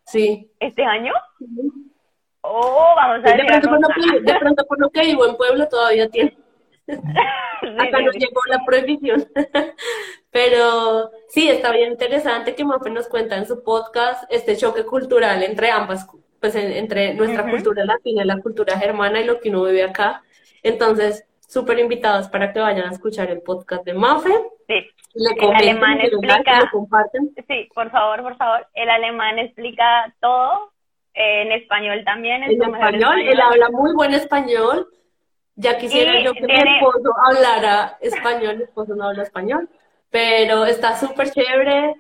Sí. ¿Este año? Oh, vamos a ver. De pronto, por lo que, de pronto por lo que vivo en Pueblo todavía tiene. Acá nos llegó la prohibición. Pero sí, está bien interesante que Mafe nos cuenta en su podcast este choque cultural entre ambas, pues entre nuestra cultura latina y la cultura germana y lo que uno vive acá. Entonces, súper invitados para que vayan a escuchar el podcast de Mafe. Sí. el alemán explica. Sí, por favor, por favor. El alemán explica todo. En español también. En español, él habla muy buen español. Ya quisiera yo que mi esposo hablara español, mi esposo no habla español, pero está súper chévere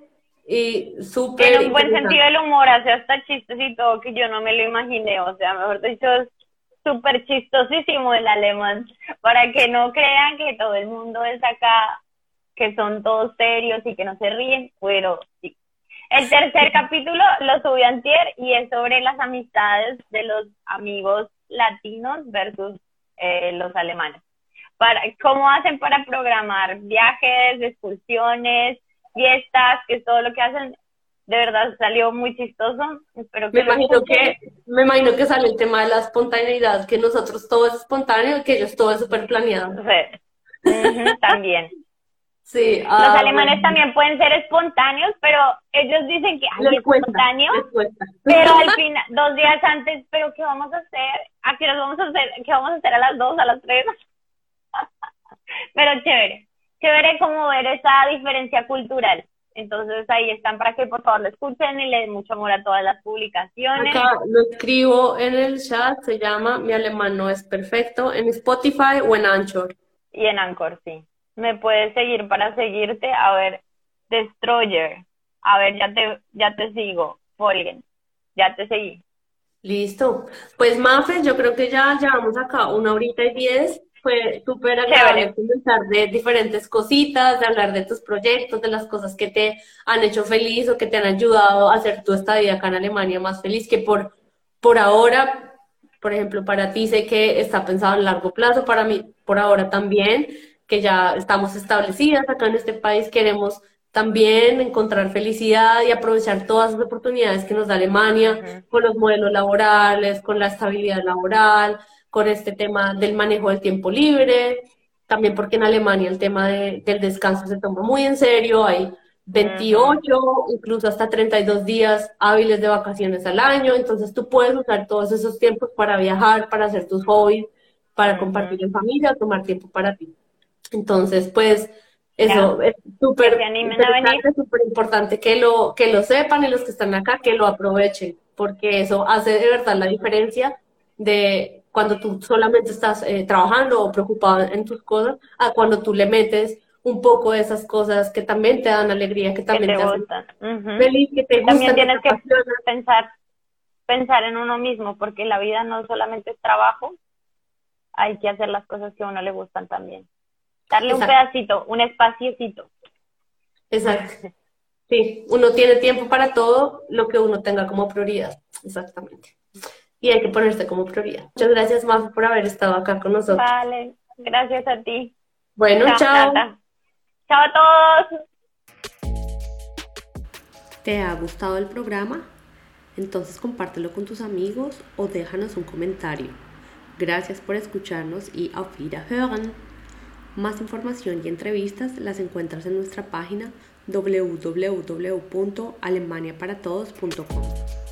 y súper... Tiene un buen sentido del humor, hace hasta chistes y todo que yo no me lo imaginé, o sea, mejor dicho, es súper chistosísimo el alemán, para que no crean que todo el mundo es acá, que son todos serios y que no se ríen, pero. El tercer capítulo lo subí antier y es sobre las amistades de los amigos latinos versus eh, los alemanes. Para, ¿Cómo hacen para programar viajes, excursiones, fiestas, que es todo lo que hacen? De verdad salió muy chistoso. Espero que me imagino que me imagino que sale el tema de la espontaneidad, que nosotros todo es espontáneo y que ellos todo es súper planeado. también. Sí, los ah, alemanes también pueden ser espontáneos, pero ellos dicen que espontáneo, pero al final, dos días antes, pero ¿qué vamos a hacer? ¿A qué nos vamos a hacer? ¿Qué vamos a hacer a las dos, a las tres? pero chévere, chévere como ver esa diferencia cultural. Entonces ahí están para que por favor lo escuchen y le den mucho amor a todas las publicaciones. Acá lo escribo en el chat, se llama Mi alemán no es perfecto, en Spotify o en Anchor. Y en Anchor, sí me puedes seguir para seguirte. A ver, Destroyer. A ver, ya te, ya te sigo. Folgen. Ya te seguí. Listo. Pues Mafe, yo creo que ya llevamos acá una horita y diez. Fue súper agradable comenzar de diferentes cositas, de hablar de tus proyectos, de las cosas que te han hecho feliz o que te han ayudado a hacer tu estadía acá en Alemania más feliz, que por, por ahora, por ejemplo, para ti sé que está pensado a largo plazo, para mí por ahora también que ya estamos establecidas acá en este país, queremos también encontrar felicidad y aprovechar todas las oportunidades que nos da Alemania con los modelos laborales, con la estabilidad laboral, con este tema del manejo del tiempo libre, también porque en Alemania el tema del descanso se toma muy en serio, hay 28, incluso hasta 32 días hábiles de vacaciones al año, entonces tú puedes usar todos esos tiempos para viajar, para hacer tus hobbies, para compartir en familia, tomar tiempo para ti. Entonces, pues, eso es súper súper importante que lo, que lo sepan y los que están acá, que lo aprovechen, porque eso hace de verdad la diferencia de cuando tú solamente estás eh, trabajando o preocupado en tus cosas, a cuando tú le metes un poco de esas cosas que también te dan alegría, que también te, hacen feliz, que te También tienes que pensar, pensar en uno mismo, porque la vida no solamente es trabajo, hay que hacer las cosas que a uno le gustan también. Darle un pedacito, un espaciocito. Exacto. Sí, uno tiene tiempo para todo lo que uno tenga como prioridad. Exactamente. Y hay que ponerse como prioridad. Muchas gracias, Mafe, por haber estado acá con nosotros. Vale, gracias a ti. Bueno, chao. Chao, chao a todos. ¿Te ha gustado el programa? Entonces compártelo con tus amigos o déjanos un comentario. Gracias por escucharnos y auf Wiederhören. Más información y entrevistas las encuentras en nuestra página www.alemaniaparatodos.com.